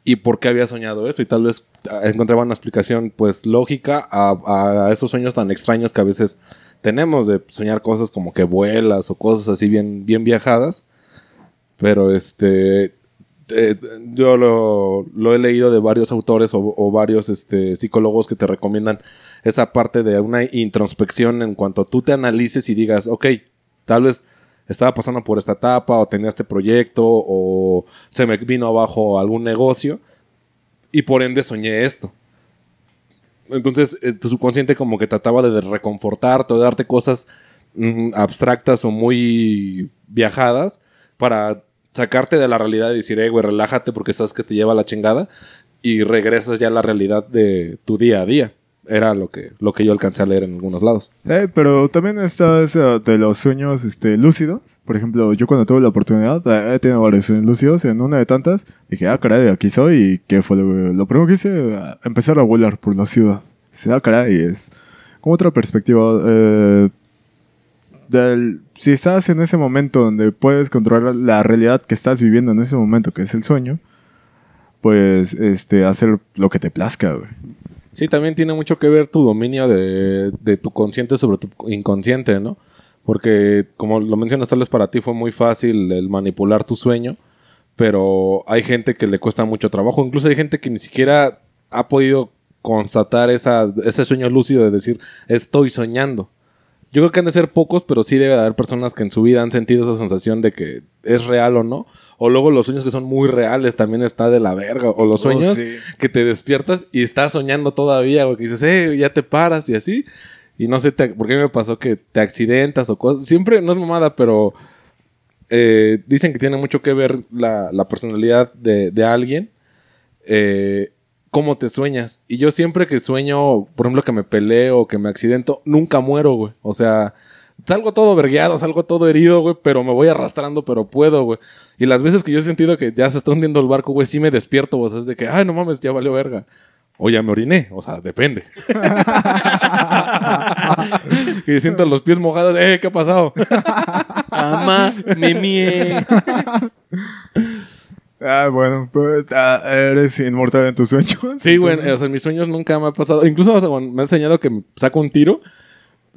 A: y por qué había soñado eso y tal vez ah, encontraba una explicación pues lógica a, a esos sueños tan extraños que a veces tenemos de soñar cosas como que vuelas o cosas así bien, bien viajadas. Pero este. eh, yo lo, lo he leído de varios autores o, o varios este, psicólogos que te recomiendan esa parte de una introspección en cuanto tú te analices y digas, ok, tal vez estaba pasando por esta etapa o tenía este proyecto o se me vino abajo algún negocio y por ende soñé esto. Entonces, eh, tu subconsciente como que trataba de reconfortarte, de darte cosas mm, abstractas o muy viajadas para sacarte de la realidad y decir, eh, güey, relájate porque sabes que te lleva la chingada y regresas ya a la realidad de tu día a día. Era lo que, lo que yo alcancé a leer en algunos lados.
C: Eh, pero también está de los sueños este, lúcidos. Por ejemplo, yo cuando tuve la oportunidad, eh, he tenido varios sueños lúcidos. En una de tantas, dije, ah, caray, aquí soy. ¿Y qué fue lo, lo primero que hice? Ah, Empezar a volar por la ciudad. Dice, ah, caray, es como otra perspectiva. eh, si estás en ese momento donde puedes controlar la realidad que estás viviendo en ese momento, que es el sueño, pues este, hacer lo que te plazca.
A: Sí, también tiene mucho que ver tu dominio de, tu consciente sobre tu inconsciente, ¿no? Porque, como lo mencionas, tal vez para ti fue muy fácil el manipular tu sueño, pero hay gente que le cuesta mucho trabajo. Incluso hay gente que ni siquiera ha podido constatar ese sueño lúcido de decir, estoy soñando. Yo creo que han de ser pocos, pero sí debe de haber personas que en su vida han sentido esa sensación de que es real o no. O luego los sueños que son muy reales también está de la verga. O los sueños
C: sí.
A: que te despiertas y estás soñando todavía, güey. Que dices, eh, ya te paras y así. Y no sé te- por qué me pasó que te accidentas o cosas. Siempre, no es mamada, pero eh, dicen que tiene mucho que ver la, la personalidad de, de alguien. eh, cómo te sueñas. Y yo siempre que sueño, por ejemplo, que me peleo o que me accidento, nunca muero, güey. O sea, salgo todo vergueado, salgo todo herido, güey, pero me voy arrastrando, pero puedo, güey. Y las veces que yo he sentido que ya se está hundiendo el barco, güey, sí me despierto, o sea, es de que, ay, no mames, ya valió verga. O ya me oriné, o sea, depende. y siento los pies mojados, eh, ¿qué ha pasado?
B: Mamá, me.
C: Ah, bueno, pues ah, eres inmortal en tus sueños.
A: Sí, güey, o sea, en mis sueños nunca me ha pasado. Incluso o sea, me ha enseñado que saco un tiro.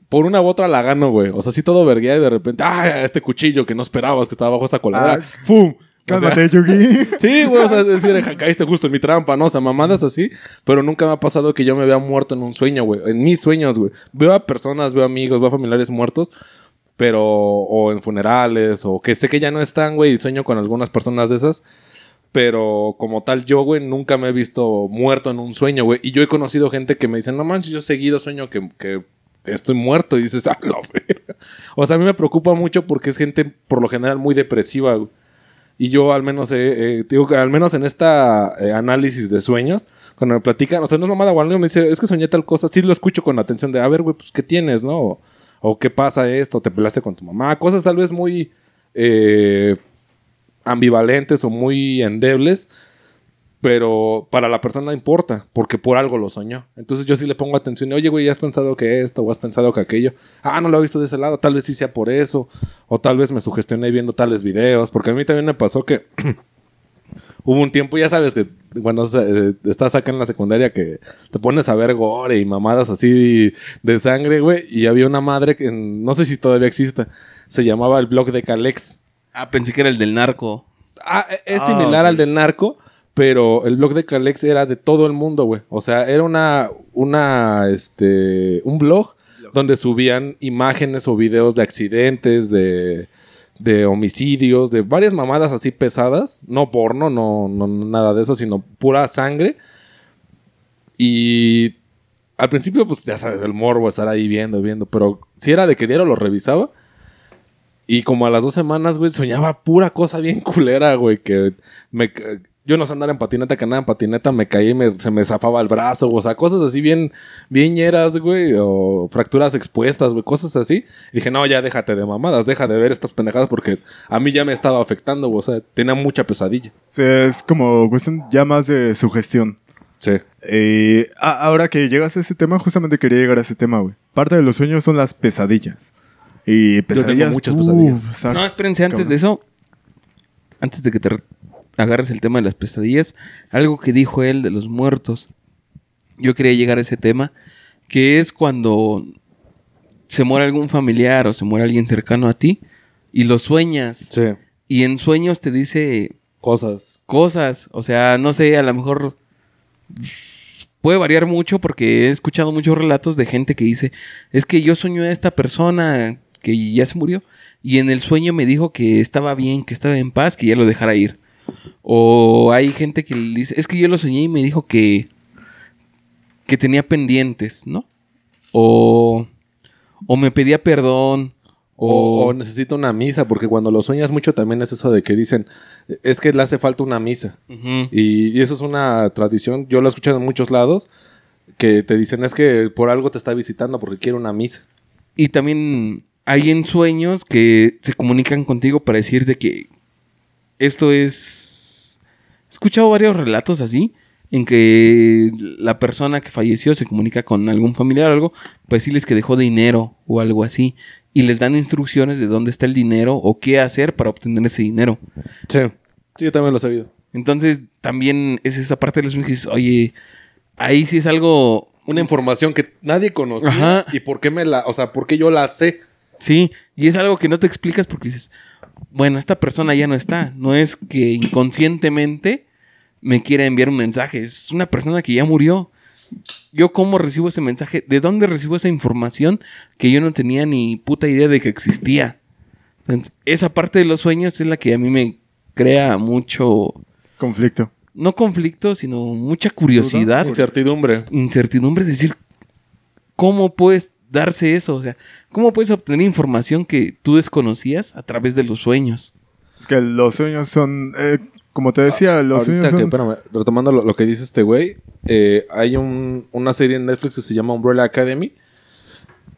A: Por una u otra la gano, güey. O sea, sí todo verguea y de repente, ¡ah! Este cuchillo que no esperabas que estaba bajo esta coladera.
C: Ah,
A: ¡Fum! O sea,
C: Cálmate, Yugi.
A: Sí, güey, o sea, es decir, ja, caíste justo en mi trampa, ¿no? O sea, mamadas así. Pero nunca me ha pasado que yo me vea muerto en un sueño, güey. En mis sueños, güey. Veo a personas, veo amigos, veo a familiares muertos. Pero, o en funerales, o que sé que ya no están, güey, y sueño con algunas personas de esas. Pero como tal, yo, güey, nunca me he visto muerto en un sueño, güey. Y yo he conocido gente que me dice, no manches, yo seguido sueño que, que estoy muerto. Y dices, ah, la verga". O sea, a mí me preocupa mucho porque es gente, por lo general, muy depresiva, güey. Y yo al menos, eh, eh, digo que al menos en esta eh, análisis de sueños, cuando me platican, o sea, no es mamada, güey, me dice, es que soñé tal cosa, sí lo escucho con atención de, a ver, güey, pues, ¿qué tienes, no? O, qué pasa esto, te peleaste con tu mamá, cosas tal vez muy eh, ambivalentes o muy endebles, Pero para la persona importa, porque por algo lo soñó. Entonces yo sí le pongo atención oye, güey, ¿ya has pensado que esto o has pensado que aquello? Ah, no lo he visto de ese lado, tal vez sí sea por eso. O tal vez me sugestioné viendo tales videos, porque a mí también me pasó que hubo un tiempo, ya sabes que cuando eh, estás acá en la secundaria que te pones a ver gore y mamadas así de sangre, güey, y había una madre que no sé si todavía exista, se llamaba el blog de Calex.
B: Ah, pensé que era el del narco.
A: Ah, e- es
C: Ah,
A: similar
C: sí,
A: al del narco, pero el blog de Calex era de todo el mundo, güey. O sea, era una, una, este, un blog donde subían imágenes o videos de accidentes, de, de homicidios, de varias mamadas así pesadas. No porno, no, no nada de eso, sino pura sangre. Y al principio, pues ya sabes, el morbo, estar ahí viendo, viendo. Pero si era de que diario lo revisaba. Y como a las dos semanas, güey, soñaba pura cosa bien culera, güey. Que me, yo no sé andar en patineta, que andaba en patineta, me caí y me- se me zafaba el brazo. O sea, cosas así bien, bien ñeras, güey. O fracturas expuestas, güey, cosas así. Y dije, no, ya déjate de mamadas, deja de ver estas pendejadas porque a mí ya me estaba afectando, güey. O sea, tenía mucha pesadilla.
C: Sí, es como cuestión ya más de sugestión.
A: Sí.
C: Eh, ahora que llegas a ese tema, justamente quería llegar a ese tema, güey. Parte de los sueños son las pesadillas. Y pesadillas.
A: muchas pesadillas.
C: está-
B: No, espérense, antes
C: cabrón.
B: de eso, antes de que te re- agarres el tema de las pesadillas, algo que dijo él de los muertos. Yo quería llegar a ese tema, que es cuando se muere algún familiar o se muere alguien cercano a ti y lo sueñas.
A: Sí.
B: Y en sueños te dice
A: Cosas.
B: cosas, o sea, no sé, a lo mejor puede variar mucho porque he escuchado muchos relatos de gente que dice, es que yo soñé a esta persona que ya se murió y en el sueño me dijo que estaba bien, que estaba en paz, que ya lo dejara ir. O hay gente que le dice, es que yo lo soñé y me dijo que que tenía pendientes, ¿no? O o me pedía perdón
A: O,
B: o,
A: o necesita una misa, porque cuando lo sueñas mucho también es eso de que dicen, es que le hace falta una misa. Y, y eso es una tradición, yo lo he escuchado en muchos lados, que te dicen es que por algo te está visitando porque quiere una misa.
B: Y también hay en sueños que se comunican contigo para decirte que esto es... He escuchado varios relatos así, en que la persona que falleció se comunica con algún familiar o algo, para decirles que dejó dinero o algo así. Y les dan instrucciones de dónde está el dinero o qué hacer para obtener ese dinero.
A: Sí. Sí, yo también lo he sabido.
B: Entonces, también es esa parte de los sueños que dices, oye, ahí sí es algo
A: Una información que nadie conocía
B: Ajá.
A: y por qué me la, o sea, por qué yo la sé.
B: Sí, y es algo que no te explicas porque dices, bueno, esta persona ya no está. No es que inconscientemente me quiera enviar un mensaje. Es una persona que ya murió. Yo cómo recibo ese mensaje, de dónde recibo esa información que yo no tenía ni puta idea de que existía. Entonces, esa parte de los sueños es la que a mí me crea mucho,
C: Conflicto.
B: no conflicto, sino mucha curiosidad
A: Incertidumbre.
B: incertidumbre, es decir, ¿cómo puedes darse eso? O sea, ¿cómo puedes obtener información que tú desconocías a través de los sueños?
C: Es que los sueños son. eh, como te decía, los
A: Ahorita
C: sueños
A: que,
C: son.
A: espérame, retomando lo, lo que dice este güey, eh, hay un- una serie en Netflix que se llama Umbrella Academy.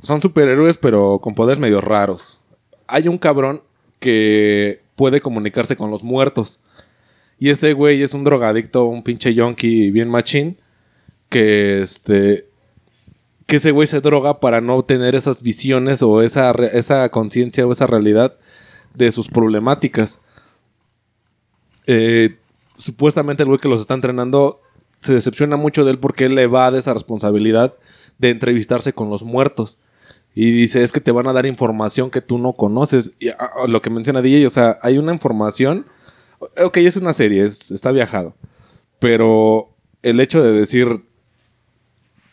A: Son superhéroes, pero con poderes medio raros. Hay un cabrón que puede comunicarse con los muertos. Y este güey es un drogadicto, un pinche yonki bien machín. Que este. Que ese güey se droga para no tener esas visiones o esa, esa conciencia o esa realidad de sus problemáticas. Eh, supuestamente el güey que los está entrenando se decepciona mucho de él porque él le va de esa responsabilidad de entrevistarse con los muertos. Y dice, es que te van a dar información que tú no conoces. Y ah, ah, lo que menciona DJ, o sea, hay una información. Ok, es una serie, es- está viajado. Pero el hecho de decir,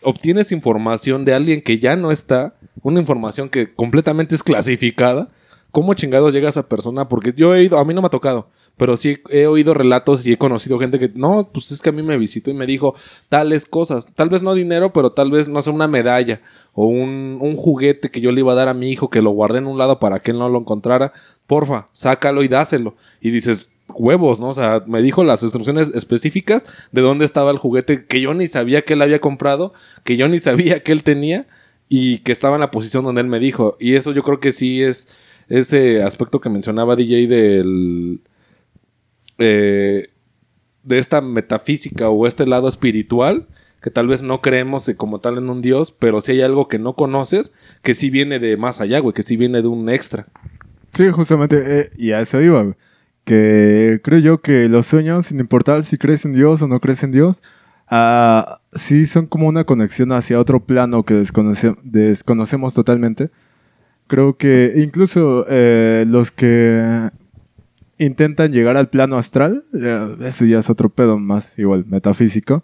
A: obtienes información de alguien que ya no está, una información que completamente es clasificada, ¿cómo chingados llega esa persona? Porque yo he ido, a mí no me ha tocado, pero sí he oído relatos y he conocido gente que, no, pues es que a mí me visitó y me dijo tales cosas, tal vez no dinero, pero tal vez, no sé, una medalla o un, un juguete que yo le iba a dar a mi hijo que lo guardé en un lado para que él no lo encontrara, porfa, sácalo y dáselo. Y dices, huevos, ¿no? O sea, me dijo las instrucciones específicas de dónde estaba el juguete que yo ni sabía que él había comprado, que yo ni sabía que él tenía y que estaba en la posición donde él me dijo. Y eso yo creo que sí es ese aspecto que mencionaba DJ del... eh, de esta metafísica o este lado espiritual, que tal vez no creemos como tal en un Dios, pero si hay algo que no conoces, que sí viene de más allá, güey, que sí viene de un extra.
C: Sí, justamente, eh, y a eso iba. Creo yo que los sueños, sin importar si crees en Dios o no crees en Dios, ah, sí son como una conexión hacia otro plano que desconoce- desconocemos totalmente. Creo que incluso eh, los que intentan llegar al plano astral, eh, eso ya es otro pedo más igual metafísico.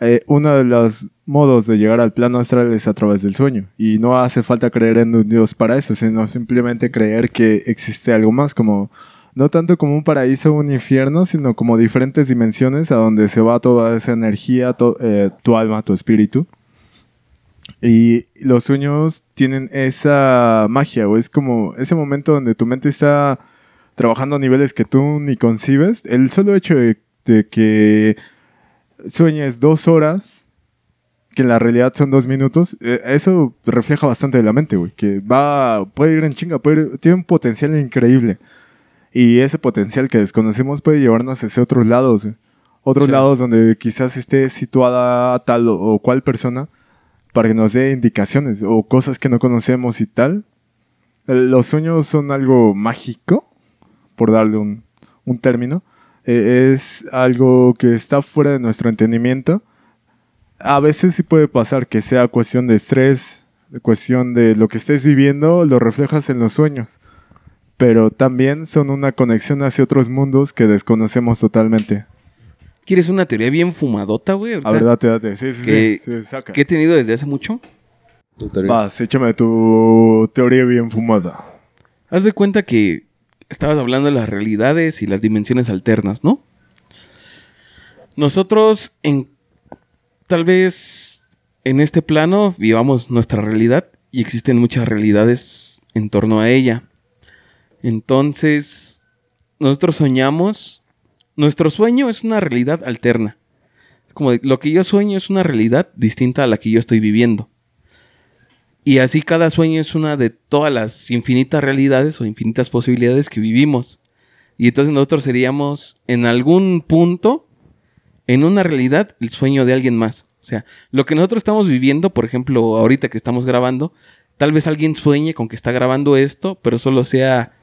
C: Eh, uno de los modos de llegar al plano astral es a través del sueño. Y no hace falta creer en un Dios para eso, sino simplemente creer que existe algo más, como no tanto como un paraíso o un infierno, sino como diferentes dimensiones a donde se va toda esa energía, eh, tu alma, tu espíritu. Y los sueños tienen esa magia, o es como ese momento donde tu mente está trabajando a niveles que tú ni concibes. El solo hecho de, de que sueñes dos horas, que en la realidad son dos minutos, eh, eso refleja bastante de la mente, güey. Que va, puede ir en chinga, puede ir- tiene un potencial increíble. Y ese potencial que desconocemos puede llevarnos hacia otros lados, güey. Otros
A: Sí.
C: lados donde quizás esté situada tal o, cual persona para que nos dé indicaciones o cosas que no conocemos y tal. Eh, Los sueños son algo mágico, por darle un, un término. Eh, es algo que está fuera de nuestro entendimiento. A veces sí puede pasar que sea cuestión de estrés, cuestión de lo que estés viviendo, lo reflejas en los sueños. Pero también son una conexión hacia otros mundos que desconocemos totalmente.
B: ¿Quieres una teoría bien fumadota, güey?
C: A ver, date, date. Sí, sí,
B: Que-
C: sí. sí, saca.
B: Que he tenido desde hace mucho.
A: Tu teoría.
C: Vas, échame tu teoría bien fumada.
B: Haz de cuenta que estabas hablando de las realidades y las dimensiones alternas, ¿no? Nosotros en tal vez en este plano vivamos nuestra realidad y existen muchas realidades en torno a ella. Entonces, nosotros soñamos, nuestro sueño es una realidad alterna. Es como lo que yo sueño es una realidad distinta a la que yo estoy viviendo. Y así cada sueño es una de todas las infinitas realidades o infinitas posibilidades que vivimos. Y entonces nosotros seríamos en algún punto, en una realidad, el sueño de alguien más. O sea, lo que nosotros estamos viviendo, por ejemplo, ahorita que estamos grabando, tal vez alguien sueñe con que está grabando esto, pero solo sea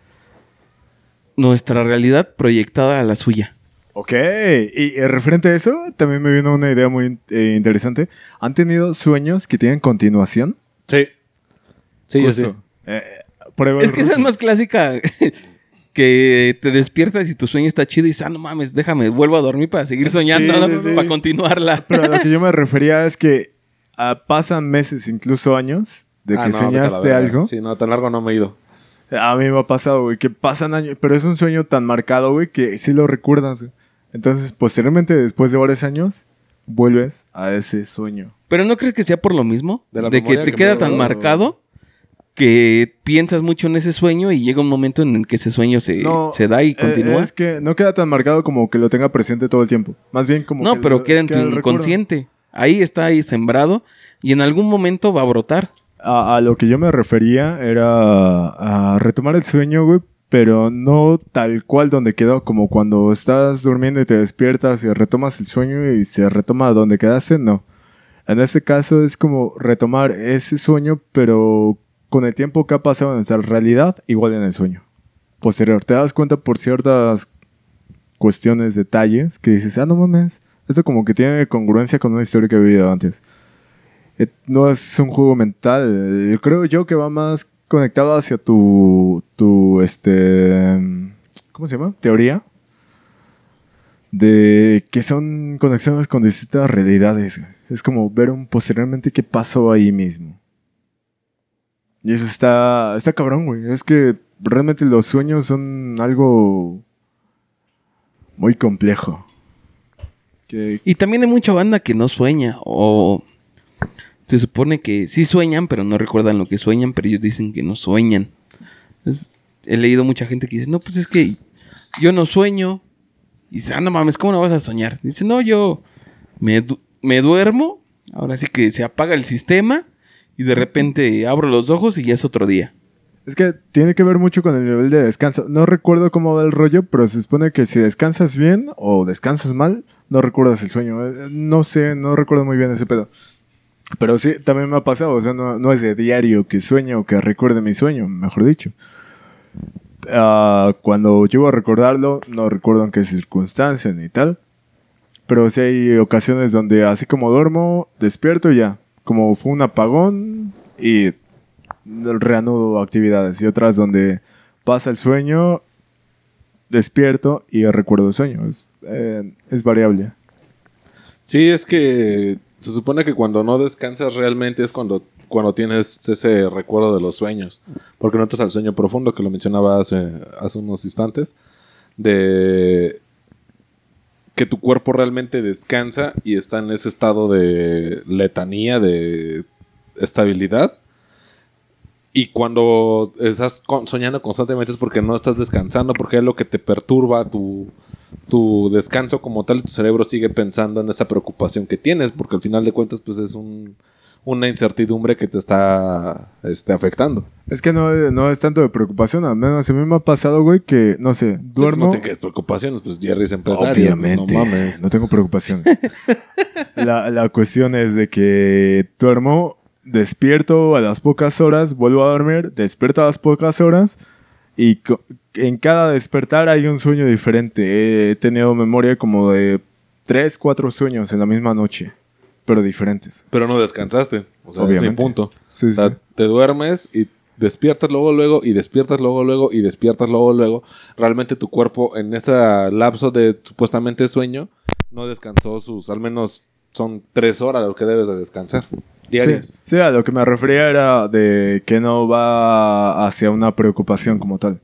B: nuestra realidad proyectada a la suya.
C: Ok, y eh, referente a eso, también me vino una idea muy eh, interesante. ¿Han tenido sueños que tienen continuación?
A: Sí. Sí, yo sí.
C: Eh, prueba
B: Es que esa es más clásica. que te despiertas y tu sueño está chido y dices, ah, no mames, déjame, vuelvo a dormir para seguir soñando,
C: Sí,
B: ¿no?
C: sí, sí.
B: para continuarla.
C: Pero a lo que yo me refería es que ah, pasan meses, incluso años, de
A: Ah,
C: que
A: no,
C: soñaste algo.
A: Sí, no, tan largo no me he ido.
C: A mí me ha pasado, güey, que pasan años, pero es un sueño tan marcado, güey, que sí lo recuerdas. güey. Entonces, posteriormente, después de varios años, vuelves a ese sueño.
B: Pero ¿no crees que sea por lo mismo?
A: De la
B: De, que te
A: que
B: queda
A: me
B: tan marcado que piensas mucho en ese sueño y llega un momento en el que ese sueño se,
C: No,
B: se da y
C: eh,
B: continúa.
C: es que no queda tan marcado como que lo tenga presente todo el tiempo. Más bien como
B: no,
C: que
B: pero
C: lo-
B: queda en tu
C: el recuerdo.
B: inconsciente. Ahí está ahí sembrado y en algún momento va a brotar.
C: A, lo que yo me refería era a retomar el sueño, güey, pero no tal cual donde quedó, como cuando estás durmiendo y te despiertas y retomas el sueño y se retoma donde quedaste, no. En este caso es como retomar ese sueño, pero con el tiempo que ha pasado en nuestra realidad, igual en el sueño. Posterior, te das cuenta por ciertas cuestiones, detalles, que dices, ah, no mames, esto como que tiene congruencia con una historia que he vivido antes. Eh, no es un juego mental. eh, Creo yo que va más conectado hacia tu, tu, este, ¿cómo se llama? Teoría. De que son conexiones con distintas realidades. Es como ver un posteriormente qué pasó ahí mismo. Y eso está, está cabrón, güey. Es que realmente los sueños son algo muy complejo.
B: Y también hay mucha banda que no sueña o se supone que sí sueñan, pero no recuerdan lo que sueñan, pero ellos dicen que no sueñan. He leído mucha gente que dice, no, pues es que yo no sueño. Y dice, ah, no mames, ¿cómo no vas a soñar? Dice, no, yo me, me duermo, ahora sí que se apaga el sistema y de repente abro los ojos y ya es otro día.
C: Es que tiene que ver mucho con el nivel de descanso. No recuerdo cómo va el rollo, pero se supone que si descansas bien o descansas mal, no recuerdas el sueño. Eh, No sé, no recuerdo muy bien ese pedo. Pero sí, también me ha pasado, o sea, no, no es de diario que sueño o que recuerde mi sueño, mejor dicho. Ah, cuando llego a recordarlo, no recuerdo en qué circunstancia ni tal. Pero sí hay ocasiones donde así como duermo, despierto y ya. Como fue un apagón y reanudo actividades. Y otras donde pasa el sueño, despierto y recuerdo el sueño. Es, eh, es variable.
A: Sí, es que se supone que cuando no descansas realmente es cuando, cuando tienes ese recuerdo de los sueños. Porque notas al sueño profundo, que lo mencionaba hace, hace unos instantes, de que tu cuerpo realmente descansa y está en ese estado de letanía, de estabilidad. Y cuando estás soñando constantemente es porque no estás descansando, porque es lo que te perturba tu, tu descanso como tal. Tu cerebro sigue pensando en esa preocupación que tienes, porque al final de cuentas pues es un, una incertidumbre que te está este, afectando.
C: Es que no, no es tanto de preocupación, al menos a mí me ha pasado, güey, que, no sé, duermo...
A: No tienes preocupaciones, pues Jerry es empresario.
C: Obviamente,
A: No mames.
C: no tengo preocupaciones. la, la cuestión es de que duermo, despierto a las pocas horas, vuelvo a dormir, despierto a las pocas horas y en cada despertar hay un sueño diferente. He tenido memoria como de tres, cuatro sueños en la misma noche, pero diferentes.
A: Pero no descansaste. O sea, es mi punto.
C: Sí,
A: O sea,
C: sí.
A: te duermes y despiertas luego, luego, y despiertas luego, luego, y despiertas luego, luego. Realmente tu cuerpo en ese lapso de supuestamente sueño no descansó sus, al menos son tres horas lo que debes de descansar. Diarias.
C: Sí, sí, a lo que me refería era de que no va hacia una preocupación como tal,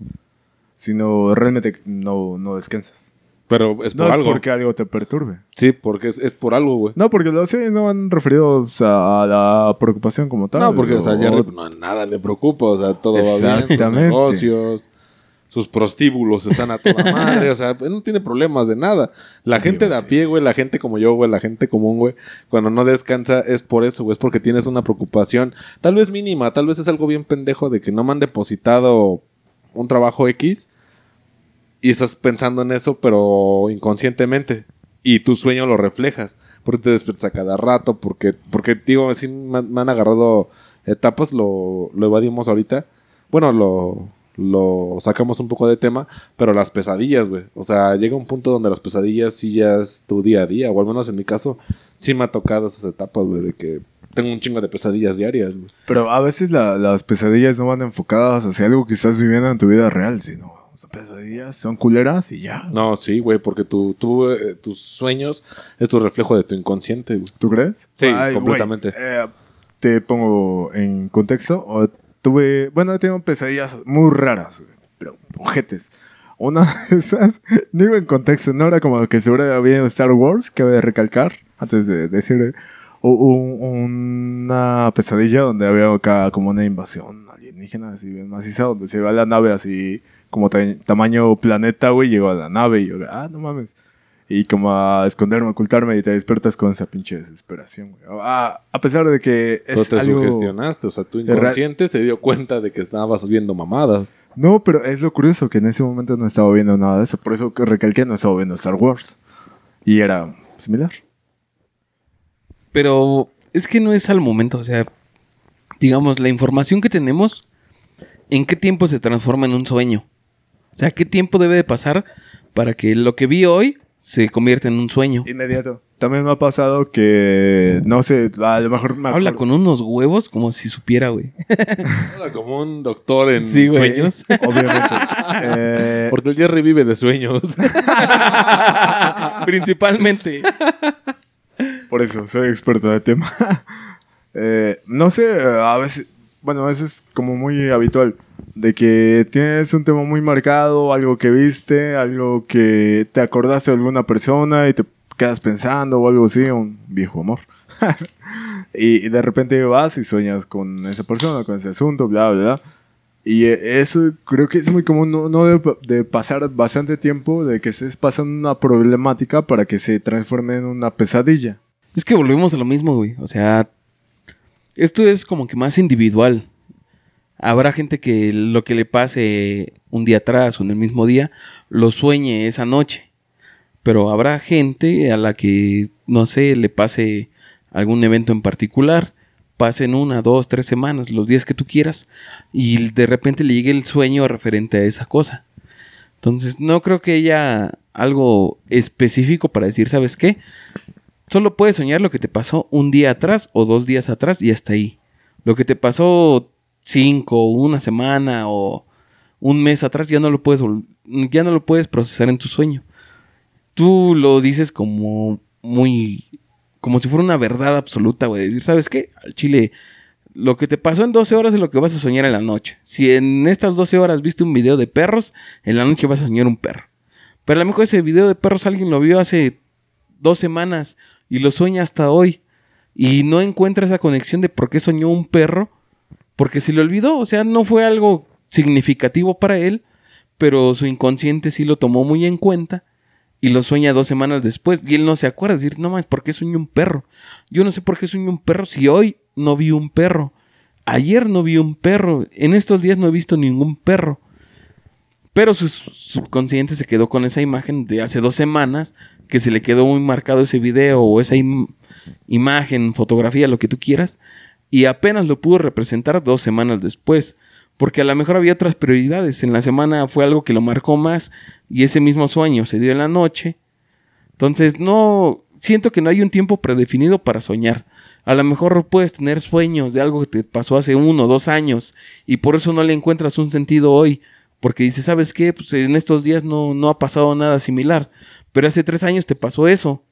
C: sino realmente no, no descansas.
A: Pero es por
C: No es
A: algo.
C: porque algo te perturbe.
A: Sí, porque es, es por algo, güey.
C: No, porque los sí no han referido o sea, a la preocupación como tal.
A: No, porque, o sea,
C: O-
A: Jerry no, nada le preocupa, o sea, todo va bien, sus negocios, sus prostíbulos están a toda madre, o sea, él no tiene problemas de nada. La gente de a pie, güey, la gente como yo, güey, la gente común, güey, cuando no descansa es por eso, güey, es porque tienes una preocupación, tal vez mínima, tal vez es algo bien pendejo de que no me han depositado un trabajo X y estás pensando en eso, pero inconscientemente. Y tu sueño lo reflejas. Porque te despiertas a cada rato. Porque, porque digo, sí me, han- me han agarrado etapas. Lo, lo evadimos ahorita. Bueno, lo, lo sacamos un poco de tema. Pero las pesadillas, güey. O sea, llega un punto donde las pesadillas sí ya es tu día a día. O al menos en mi caso, sí me ha tocado esas etapas, güey. De que tengo un chingo de pesadillas diarias, güey.
C: Pero a veces la- las pesadillas no van enfocadas hacia algo que estás viviendo en tu vida real, sino son pesadillas, son culeras y ya.
A: No, sí, güey. Porque tu, tu, eh, tus sueños es tu reflejo de tu inconsciente, güey.
C: ¿Tú crees?
A: Sí, completamente.
C: eh, te pongo en contexto. o tuve, bueno, tengo pesadillas muy raras, güey, pero ojetes. Una de esas, iba en contexto, no era como que se hubiera habido Star Wars, que de recalcar, antes de decir, u- u- una pesadilla donde había acá como una invasión alienígena, así bien maciza, donde se va la nave así como ta- tamaño planeta, güey, llegó a la nave y yo, ah, no mames. Y como a esconderme, ocultarme y te despiertas con esa pinche desesperación, güey. Ah, a pesar de que
A: Pero
C: es
A: te
C: algo...
A: sugestionaste, o sea, tu inconsciente se dio cuenta de que estabas viendo mamadas.
C: No, pero es lo curioso que en ese momento no estaba viendo nada de eso. Por eso recalqué, no estaba viendo Star Wars. Y era similar.
B: Pero es que no es al momento, o sea, digamos, la información que tenemos, ¿en qué tiempo se transforma en un sueño? O sea, ¿qué tiempo debe de pasar para que lo que vi hoy se convierta en un sueño?
C: Inmediato. También me ha pasado que, no sé, a lo mejor me
B: Habla con unos huevos como si supiera, güey.
A: Habla como un doctor en
B: Sí,
A: sueños.
C: Obviamente. Eh,
A: Porque el Jerry vive de sueños.
B: Principalmente.
C: Por eso, soy experto del tema. Eh, no sé, a veces, bueno, eso es como muy habitual, de que tienes un tema muy marcado, algo que viste, algo que te acordaste de alguna persona y te quedas pensando o algo así, un viejo amor. y, de repente vas y sueñas con esa persona, con ese asunto, bla, bla, bla. Y eh, eso creo que es muy común, no, debe de pasar bastante tiempo de que estés pasando una problemática para que se transforme en una pesadilla.
B: Es que volvemos a lo mismo, güey. O sea, esto es como que más individual. Habrá gente que lo que le pase un día atrás o en el mismo día lo sueñe esa noche. Pero habrá gente a la que, no sé, le pase algún evento en particular, pasen una, dos, tres semanas, los días que tú quieras, y de repente le llegue el sueño referente a esa cosa. Entonces, no creo que haya algo específico para decir, ¿sabes qué? Solo puedes soñar lo que te pasó un día atrás o dos días atrás y hasta ahí. Lo que te pasó cinco, una semana o un mes atrás ya no lo puedes ya no lo puedes procesar en tu sueño. Tú lo dices como muy como si fuera una verdad absoluta, güey, decir, ¿sabes qué? Al chile lo que te pasó en 12 horas es lo que vas a soñar en la noche. Si en estas 12 horas viste un video de perros, en la noche vas a soñar un perro. Pero a lo mejor ese video de perros alguien lo vio hace dos semanas y lo sueña hasta hoy. Y no encuentra esa conexión de por qué soñó un perro. Porque se le olvidó. O sea, no fue algo significativo para él. Pero su inconsciente sí lo tomó muy en cuenta. Y lo sueña dos semanas después. Y él no se acuerda. Decir, no más, ¿por qué soñó un perro? Yo no sé por qué soñó un perro si hoy no vi un perro. Ayer no vi un perro. En estos días no he visto ningún perro. Pero su subconsciente se quedó con esa imagen de hace dos semanas, que se le quedó muy marcado ese video o esa imagen, fotografía, lo que tú quieras, y apenas lo pudo representar dos semanas después, porque a lo mejor había otras prioridades. En la semana fue algo que lo marcó más y ese mismo sueño se dio en la noche. Entonces, no, siento que no hay un tiempo predefinido para soñar. A lo mejor puedes tener sueños de algo que te pasó hace uno o dos años y por eso no le encuentras un sentido hoy porque dice, ¿sabes qué? Pues en estos días no, no ha pasado nada similar. Pero hace tres años te pasó eso.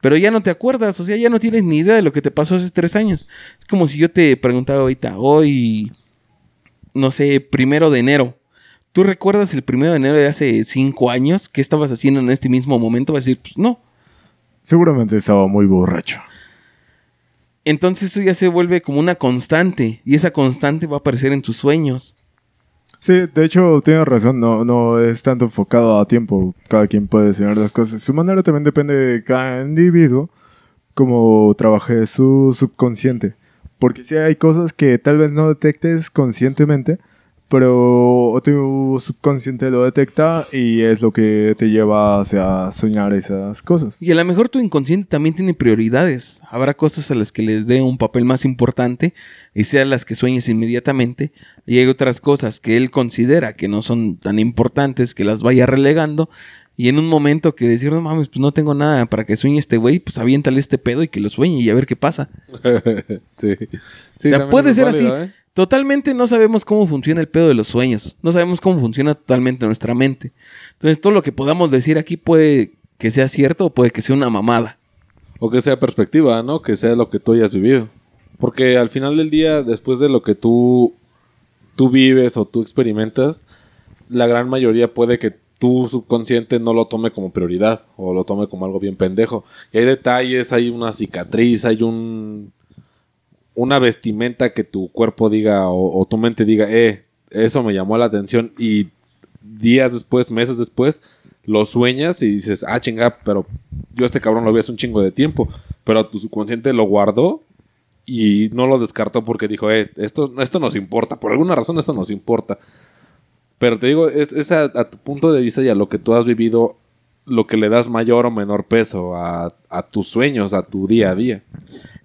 B: Pero ya no te acuerdas, o sea, ya no tienes ni idea de lo que te pasó hace tres años. Es como si yo te preguntaba ahorita, hoy, no sé, primero de enero. ¿Tú recuerdas el primero de enero de hace cinco años? ¿Qué estabas haciendo en este mismo momento? Vas a decir, pues no.
C: Seguramente estaba muy borracho.
B: Entonces eso ya se vuelve como una constante. Y esa constante va a aparecer en tus sueños.
C: Sí, de hecho, tienes razón, no, no es tanto enfocado a tiempo. Cada quien puede diseñar las cosas. Su manera también depende de cada individuo, como trabaje su subconsciente. Porque si hay cosas que tal vez no detectes conscientemente, pero tu subconsciente lo detecta y es lo que te lleva hacia soñar esas cosas.
B: Y a lo mejor tu inconsciente también tiene prioridades. Habrá cosas a las que les dé un papel más importante y sean las que sueñes inmediatamente. Y hay otras cosas que él considera que no son tan importantes que las vaya relegando. Y en un momento que decir, no mames, pues no tengo nada para que sueñe este güey, pues aviéntale este pedo y que lo sueñe y a ver qué pasa.
A: sí.
B: sí. O sea, puede ser así. ¿eh? Totalmente no sabemos cómo funciona el pedo de los sueños. No sabemos cómo funciona totalmente nuestra mente. Entonces, todo lo que podamos decir aquí puede que sea cierto o puede que sea una mamada.
A: O que sea perspectiva, ¿no? Que sea lo que tú hayas vivido. Porque al final del día, después de lo que tú, tú vives o tú experimentas, la gran mayoría puede que tu subconsciente no lo tome como prioridad o lo tome como algo bien pendejo. Y hay detalles, hay una cicatriz, hay un una vestimenta que tu cuerpo diga o, tu mente diga, eh, eso me llamó la atención y días después, meses después, lo sueñas y dices, ah, chinga, pero yo este cabrón lo vi hace un chingo de tiempo, pero tu subconsciente lo guardó y no lo descartó porque dijo, eh, esto, esto nos importa, por alguna razón esto nos importa. Pero te digo, es, a, tu punto de vista y a lo que tú has vivido, lo que le das mayor o menor peso a, a tus sueños, a tu día a día.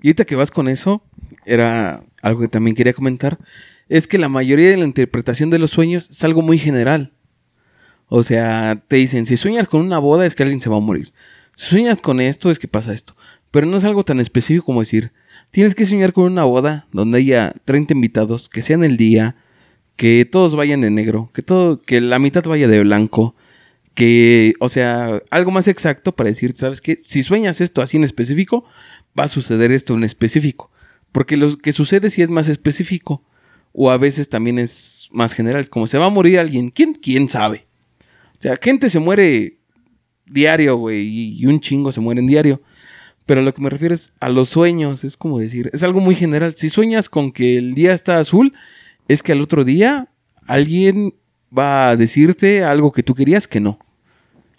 B: Y ahorita que vas con eso, era algo que también quería comentar, es que la mayoría de la interpretación de los sueños es algo muy general. O sea, te dicen, si sueñas con una boda es que alguien se va a morir. Si sueñas con esto es que pasa esto. Pero no es algo tan específico como decir, tienes que soñar con una boda donde haya 30 invitados, que sean el día, que todos vayan de negro, que todo, que la mitad vaya de blanco, que, o sea, algo más exacto para decir, ¿sabes qué? Si sueñas esto así en específico, va a suceder esto en específico. Porque lo que sucede sí es más específico. O a veces también es más general. Como se va a morir alguien. ¿Quién, quién sabe? O sea, gente se muere diario, güey. Y un chingo se muere en diario. Pero lo que me refiero es a los sueños. Es como decir, es algo muy general. Si sueñas con que el día está azul, es que al otro día alguien va a decirte algo que tú querías que no.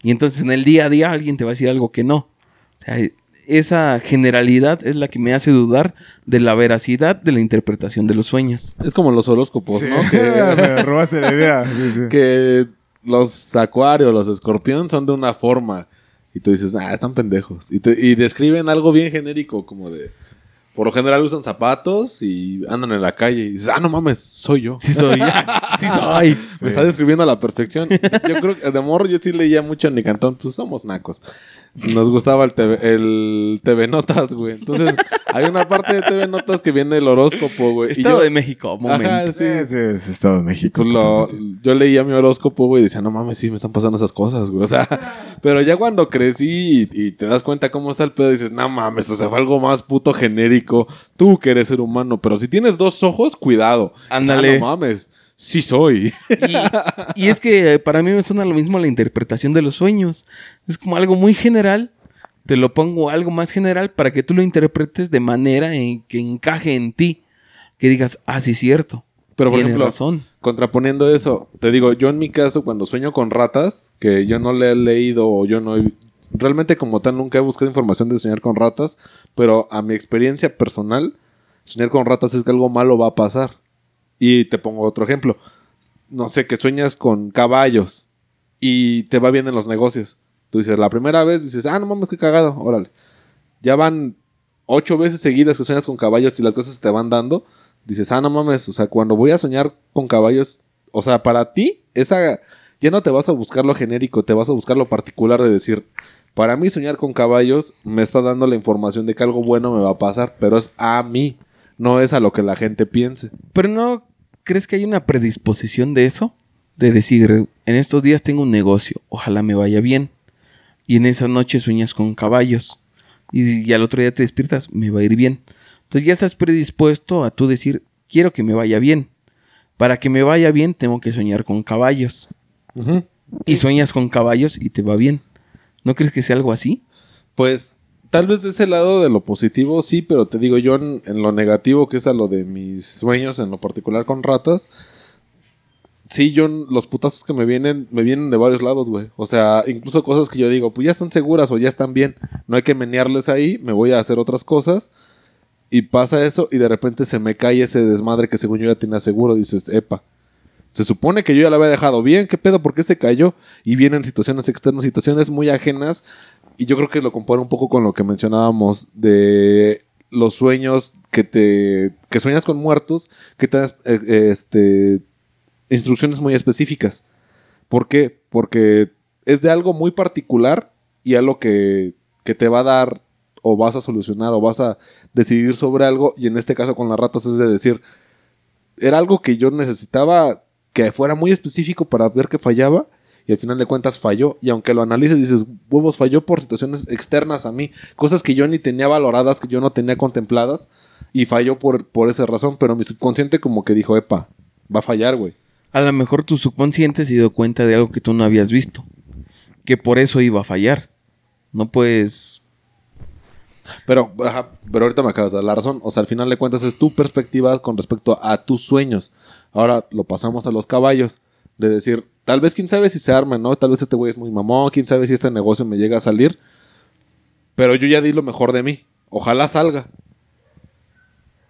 B: Y entonces en el día a día alguien te va a decir algo que no. O sea, esa generalidad es la que me hace dudar de la veracidad de la interpretación de los sueños.
A: Es como los horóscopos, ¿no?
C: Que, me robaste la idea.
A: Que los acuarios, los escorpión son de una forma. Y tú dices, ah, están pendejos. Y, te- y describen algo bien genérico, como de. Por lo general usan zapatos y andan en la calle. Y dices, ah, no mames, soy yo.
B: Sí soy. sí soy.
A: Me está describiendo a la perfección. Yo creo que de morro yo sí leía mucho en mi cantón. Pues somos nacos. Nos gustaba el TV, el TV Notas, güey. Entonces, hay una parte de TV Notas que viene el horóscopo, güey. Y
B: Estado
A: yo-
B: de México, momento.
A: Ajá, sí.
C: Ese es Estado de México.
A: Pues lo- yo leía mi horóscopo, güey, y decía, no mames, sí, me están pasando esas cosas, güey. O sea, pero ya cuando crecí y, y te das cuenta cómo está el pedo, dices, no mames, esto se fue algo más puto genérico. Tú que eres ser humano, pero si tienes dos ojos, cuidado.
B: Ándale.
A: Ah, no mames, sí soy.
B: Y, y es que para mí me suena lo mismo la interpretación de los sueños. Es como algo muy general. Te lo pongo algo más general para que tú lo interpretes de manera en que encaje en ti. Que digas, ah, sí, cierto.
A: Pero, por
B: Tienes
A: ejemplo,
B: razón.
A: Contraponiendo eso, te digo, yo en mi caso, cuando sueño con ratas, que yo no le he leído o yo no he... Realmente como tal nunca he buscado información de soñar con ratas, pero a mi experiencia personal, soñar con ratas es que algo malo va a pasar. Y te pongo otro ejemplo. No sé, que sueñas con caballos y te va bien en los negocios. Tú dices, la primera vez dices, ah, no mames, qué cagado, órale. Ya van ocho veces seguidas que sueñas con caballos y las cosas te van dando. Dices, ah, no mames, o sea, cuando voy a soñar con caballos, o sea, para ti, esa, ya no te vas a buscar lo genérico, te vas a buscar lo particular de decir, para mí soñar con caballos me está dando la información de que algo bueno me va a pasar, pero es a mí, no es a lo que la gente piense.
B: Pero no crees que hay una predisposición de eso? De decir, en estos días tengo un negocio, ojalá me vaya bien. Y en esa noche sueñas con caballos. Y, y al otro día te despiertas, me va a ir bien. Entonces ya estás predispuesto a tú decir, quiero que me vaya bien. Para que me vaya bien tengo que soñar con caballos. Y sueñas con caballos y te va bien. ¿No crees que sea algo así?
A: Pues tal vez de ese lado de lo positivo sí, pero te digo yo en, en lo negativo, que es a lo de mis sueños, en lo particular con ratas. Sí, yo los putazos que me vienen, me vienen de varios lados, güey. O sea, incluso cosas que yo digo, pues ya están seguras o ya están bien. No hay que menearles ahí, me voy a hacer otras cosas. Y pasa eso y de repente se me cae ese desmadre que según yo ya tenía seguro. Dices, epa. Se supone que yo ya lo había dejado bien, ¿qué pedo? ¿Por qué se cayó? Y vienen situaciones externas, situaciones muy ajenas. Y yo creo que lo comparo un poco con lo que mencionábamos de los sueños que te. que sueñas con muertos, que te dan eh, eh, este, instrucciones muy específicas. ¿Por qué? Porque es de algo muy particular y algo que, que te va a dar o vas a solucionar o vas a decidir sobre algo. Y en este caso con las ratas es de decir, era algo que yo necesitaba que fuera muy específico para ver que fallaba. Y al final de cuentas falló. Y aunque lo analices, dices, huevos, falló por situaciones externas a mí. Cosas que yo ni tenía valoradas, que yo no tenía contempladas. Y falló por, por esa razón. Pero mi subconsciente como que dijo, epa, va a fallar, güey.
B: A lo mejor tu subconsciente se dio cuenta de algo que tú no habías visto. Que por eso iba a fallar. No puedes...
A: Pero, pero ahorita me acabas de dar la razón. O sea, al final de cuentas es tu perspectiva con respecto a tus sueños. Ahora lo pasamos a los caballos. De decir, tal vez quién sabe si se arma, ¿no? Tal vez este güey es muy mamón, quién sabe si este negocio me llega a salir. Pero yo ya di lo mejor de mí. Ojalá salga.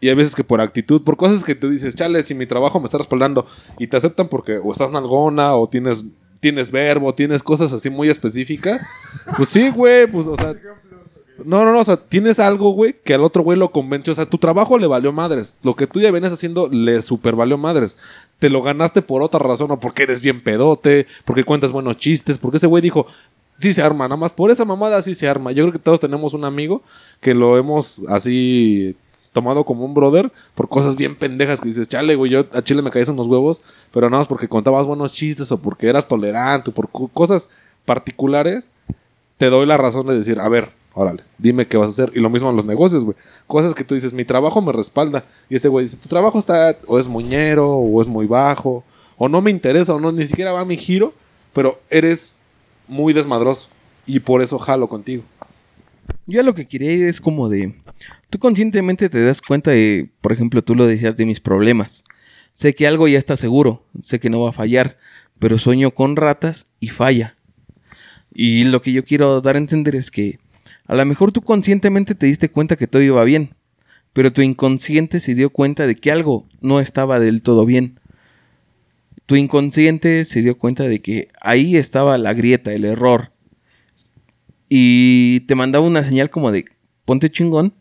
A: Y hay veces que por actitud, por cosas que tú dices, chale, si mi trabajo me está respaldando y te aceptan porque o estás nalgona o tienes, tienes verbo, tienes cosas así muy específicas. Pues sí, güey, pues, o sea, no, no, no, o sea, tienes algo, güey, que al otro güey lo convenció. O sea, tu trabajo le valió madres. Lo que tú ya venías haciendo le super valió madres. Te lo ganaste por otra razón, o porque eres bien pedote, porque cuentas buenos chistes, porque ese güey dijo, sí se arma, nada más por esa mamada sí se arma. Yo creo que todos tenemos un amigo que lo hemos así tomado como un brother por cosas bien pendejas que dices, chale, güey, yo a Chile me caías en los huevos, pero nada más porque contabas buenos chistes o porque eras tolerante o por cosas particulares, te doy la razón de decir, a ver, órale, dime qué vas a hacer. Y lo mismo en los negocios, güey. Cosas que tú dices, mi trabajo me respalda. Y este güey dice, tu trabajo está, o es muñero, o es muy bajo, o no me interesa, o no, ni siquiera va a mi giro, pero eres muy desmadroso. Y por eso jalo contigo.
B: Yo lo que quería ir es como de... Tú conscientemente te das cuenta de, por ejemplo, tú lo decías de mis problemas. Sé que algo ya está seguro, sé que no va a fallar, pero sueño con ratas y falla. Y lo que yo quiero dar a entender es que a lo mejor tú conscientemente te diste cuenta que todo iba bien, pero tu inconsciente se dio cuenta de que algo no estaba del todo bien. Tu inconsciente se dio cuenta de que ahí estaba la grieta, el error. y te mandaba una señal como de ponte chingón.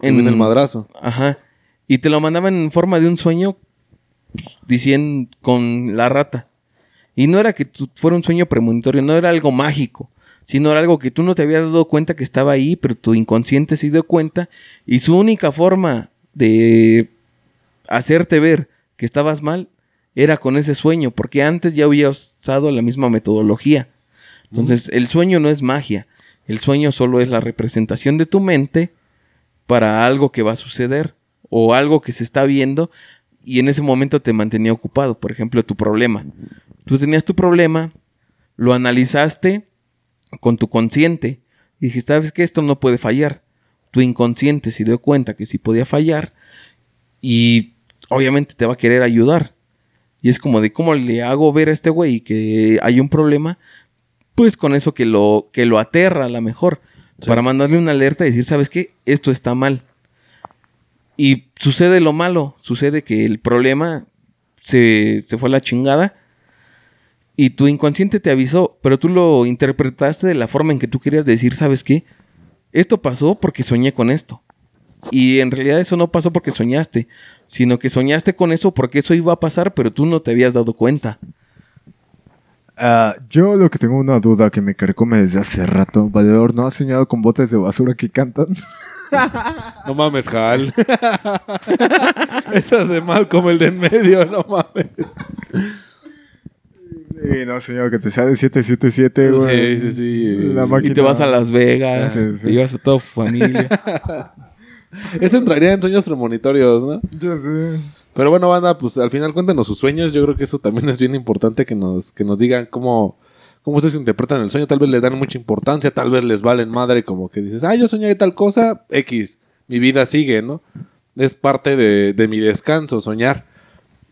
A: Viene el madrazo.
B: Ajá. Y te lo mandaban en forma de un sueño diciendo con la rata. Y no era que fuera un sueño premonitorio, no era algo mágico, sino era algo que tú no te habías dado cuenta que estaba ahí, pero tu inconsciente se dio cuenta. Y su única forma de hacerte ver que estabas mal era con ese sueño, porque antes ya había usado la misma metodología. Entonces, el sueño no es magia, el sueño solo es la representación de tu mente para algo que va a suceder o algo que se está viendo y en ese momento te mantenía ocupado. Por ejemplo, tu problema. Tú tenías tu problema, lo analizaste con tu consciente y dijiste, ¿sabes que Esto no puede fallar. Tu inconsciente se dio cuenta que sí podía fallar y obviamente te va a querer ayudar. Y es como de cómo le hago ver a este güey que hay un problema, pues con eso que lo, que lo aterra a la mejor.
A: Sí.
B: Para mandarle una alerta y decir, ¿sabes qué? Esto está mal. Y sucede lo malo, sucede que el problema se, se fue a la chingada y tu inconsciente te avisó, pero tú lo interpretaste de la forma en que tú querías decir, ¿sabes qué? Esto pasó porque soñé con esto. Y en realidad eso no pasó porque soñaste, sino que soñaste con eso porque eso iba a pasar, pero tú no te habías dado cuenta.
C: Ah, yo lo que tengo una duda que me carcome desde hace rato. Valedor, ¿no has soñado con botes de basura que cantan?
A: No mames, Jal. Eso hace mal como el de en medio, no mames.
C: Sí, no, señor, que te sale 777, güey.
A: Sí, sí, sí.
C: La
B: Y te vas a Las Vegas,
C: Sí, sí.
B: te llevas a toda tu familia.
A: Eso entraría en sueños premonitorios, ¿no?
C: Ya sé.
A: Pero bueno, banda, pues al final cuéntenos sus sueños. Yo creo que eso también es bien importante que nos, que nos digan cómo, cómo ustedes interpretan el sueño. Tal vez le dan mucha importancia, tal vez les valen madre, como que dices, ah, yo soñé tal cosa, X, mi vida sigue, ¿no? Es parte de, de mi descanso, soñar.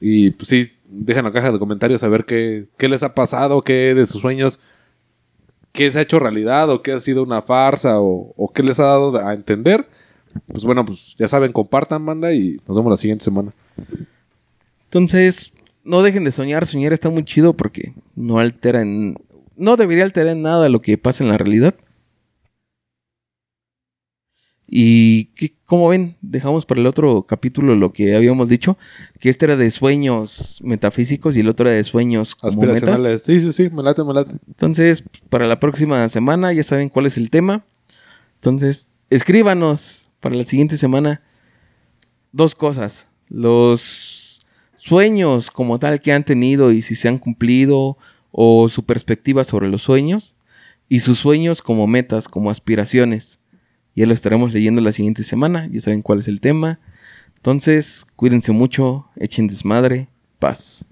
A: Y pues sí, dejan en la caja de comentarios a ver qué, qué les ha pasado, qué de sus sueños, qué se ha hecho realidad, o qué ha sido una farsa, o, o qué les ha dado a entender. Pues bueno, pues ya saben, compartan, banda, y nos vemos la siguiente semana.
B: Entonces, no dejen de soñar. Soñar está muy chido porque no altera en... No debería alterar en nada lo que pasa en la realidad. Y ¿qué- como ven, dejamos para el otro capítulo lo que habíamos dicho, que este era de sueños metafísicos y el otro era de sueños como metas.
A: Sí, sí, sí, me late, me late.
B: Entonces, para la próxima semana ya saben cuál es el tema. Entonces, escríbanos para la siguiente semana dos cosas. Los sueños como tal que han tenido y si se han cumplido o su perspectiva sobre los sueños y sus sueños como metas, como aspiraciones. Ya lo estaremos leyendo la siguiente semana, ya saben cuál es el tema. Entonces, cuídense mucho, echen desmadre, paz.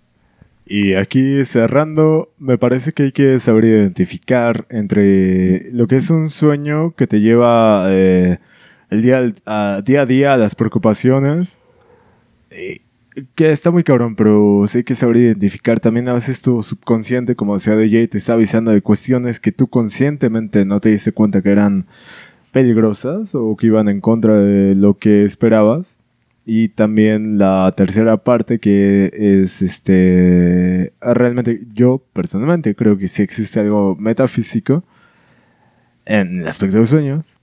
C: Y aquí cerrando, me parece que hay que saber identificar entre lo que es un sueño que te lleva eh, el día, a, día a día a las preocupaciones. eh, que está muy cabrón, pero sí hay que saber identificar. También a veces tu subconsciente, como decía DJ, te está avisando de cuestiones que tú conscientemente no te diste cuenta que eran peligrosas o que iban en contra de lo que esperabas. Y también la tercera parte que es este realmente yo personalmente creo que sí existe algo metafísico en el aspecto de los sueños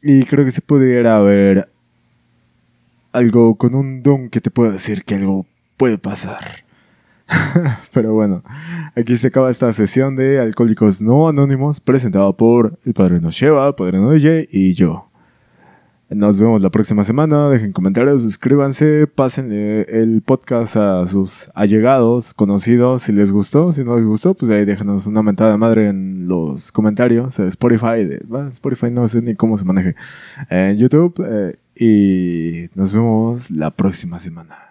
C: y creo que sí pudiera haber algo con un don que te pueda decir que algo puede pasar. Pero bueno, aquí se acaba esta sesión de Alcohólicos No Anónimos presentada por el Padrino Sheva, Padrino DJ y yo. Nos vemos la próxima semana. Dejen comentarios, suscríbanse, pásenle el podcast a sus allegados, conocidos, si les gustó. Si no les gustó, pues ahí déjenos una mentada de madre en los comentarios. eh, Spotify, bueno, Spotify no sé ni cómo se maneje. En YouTube. eh, y nos vemos la próxima semana.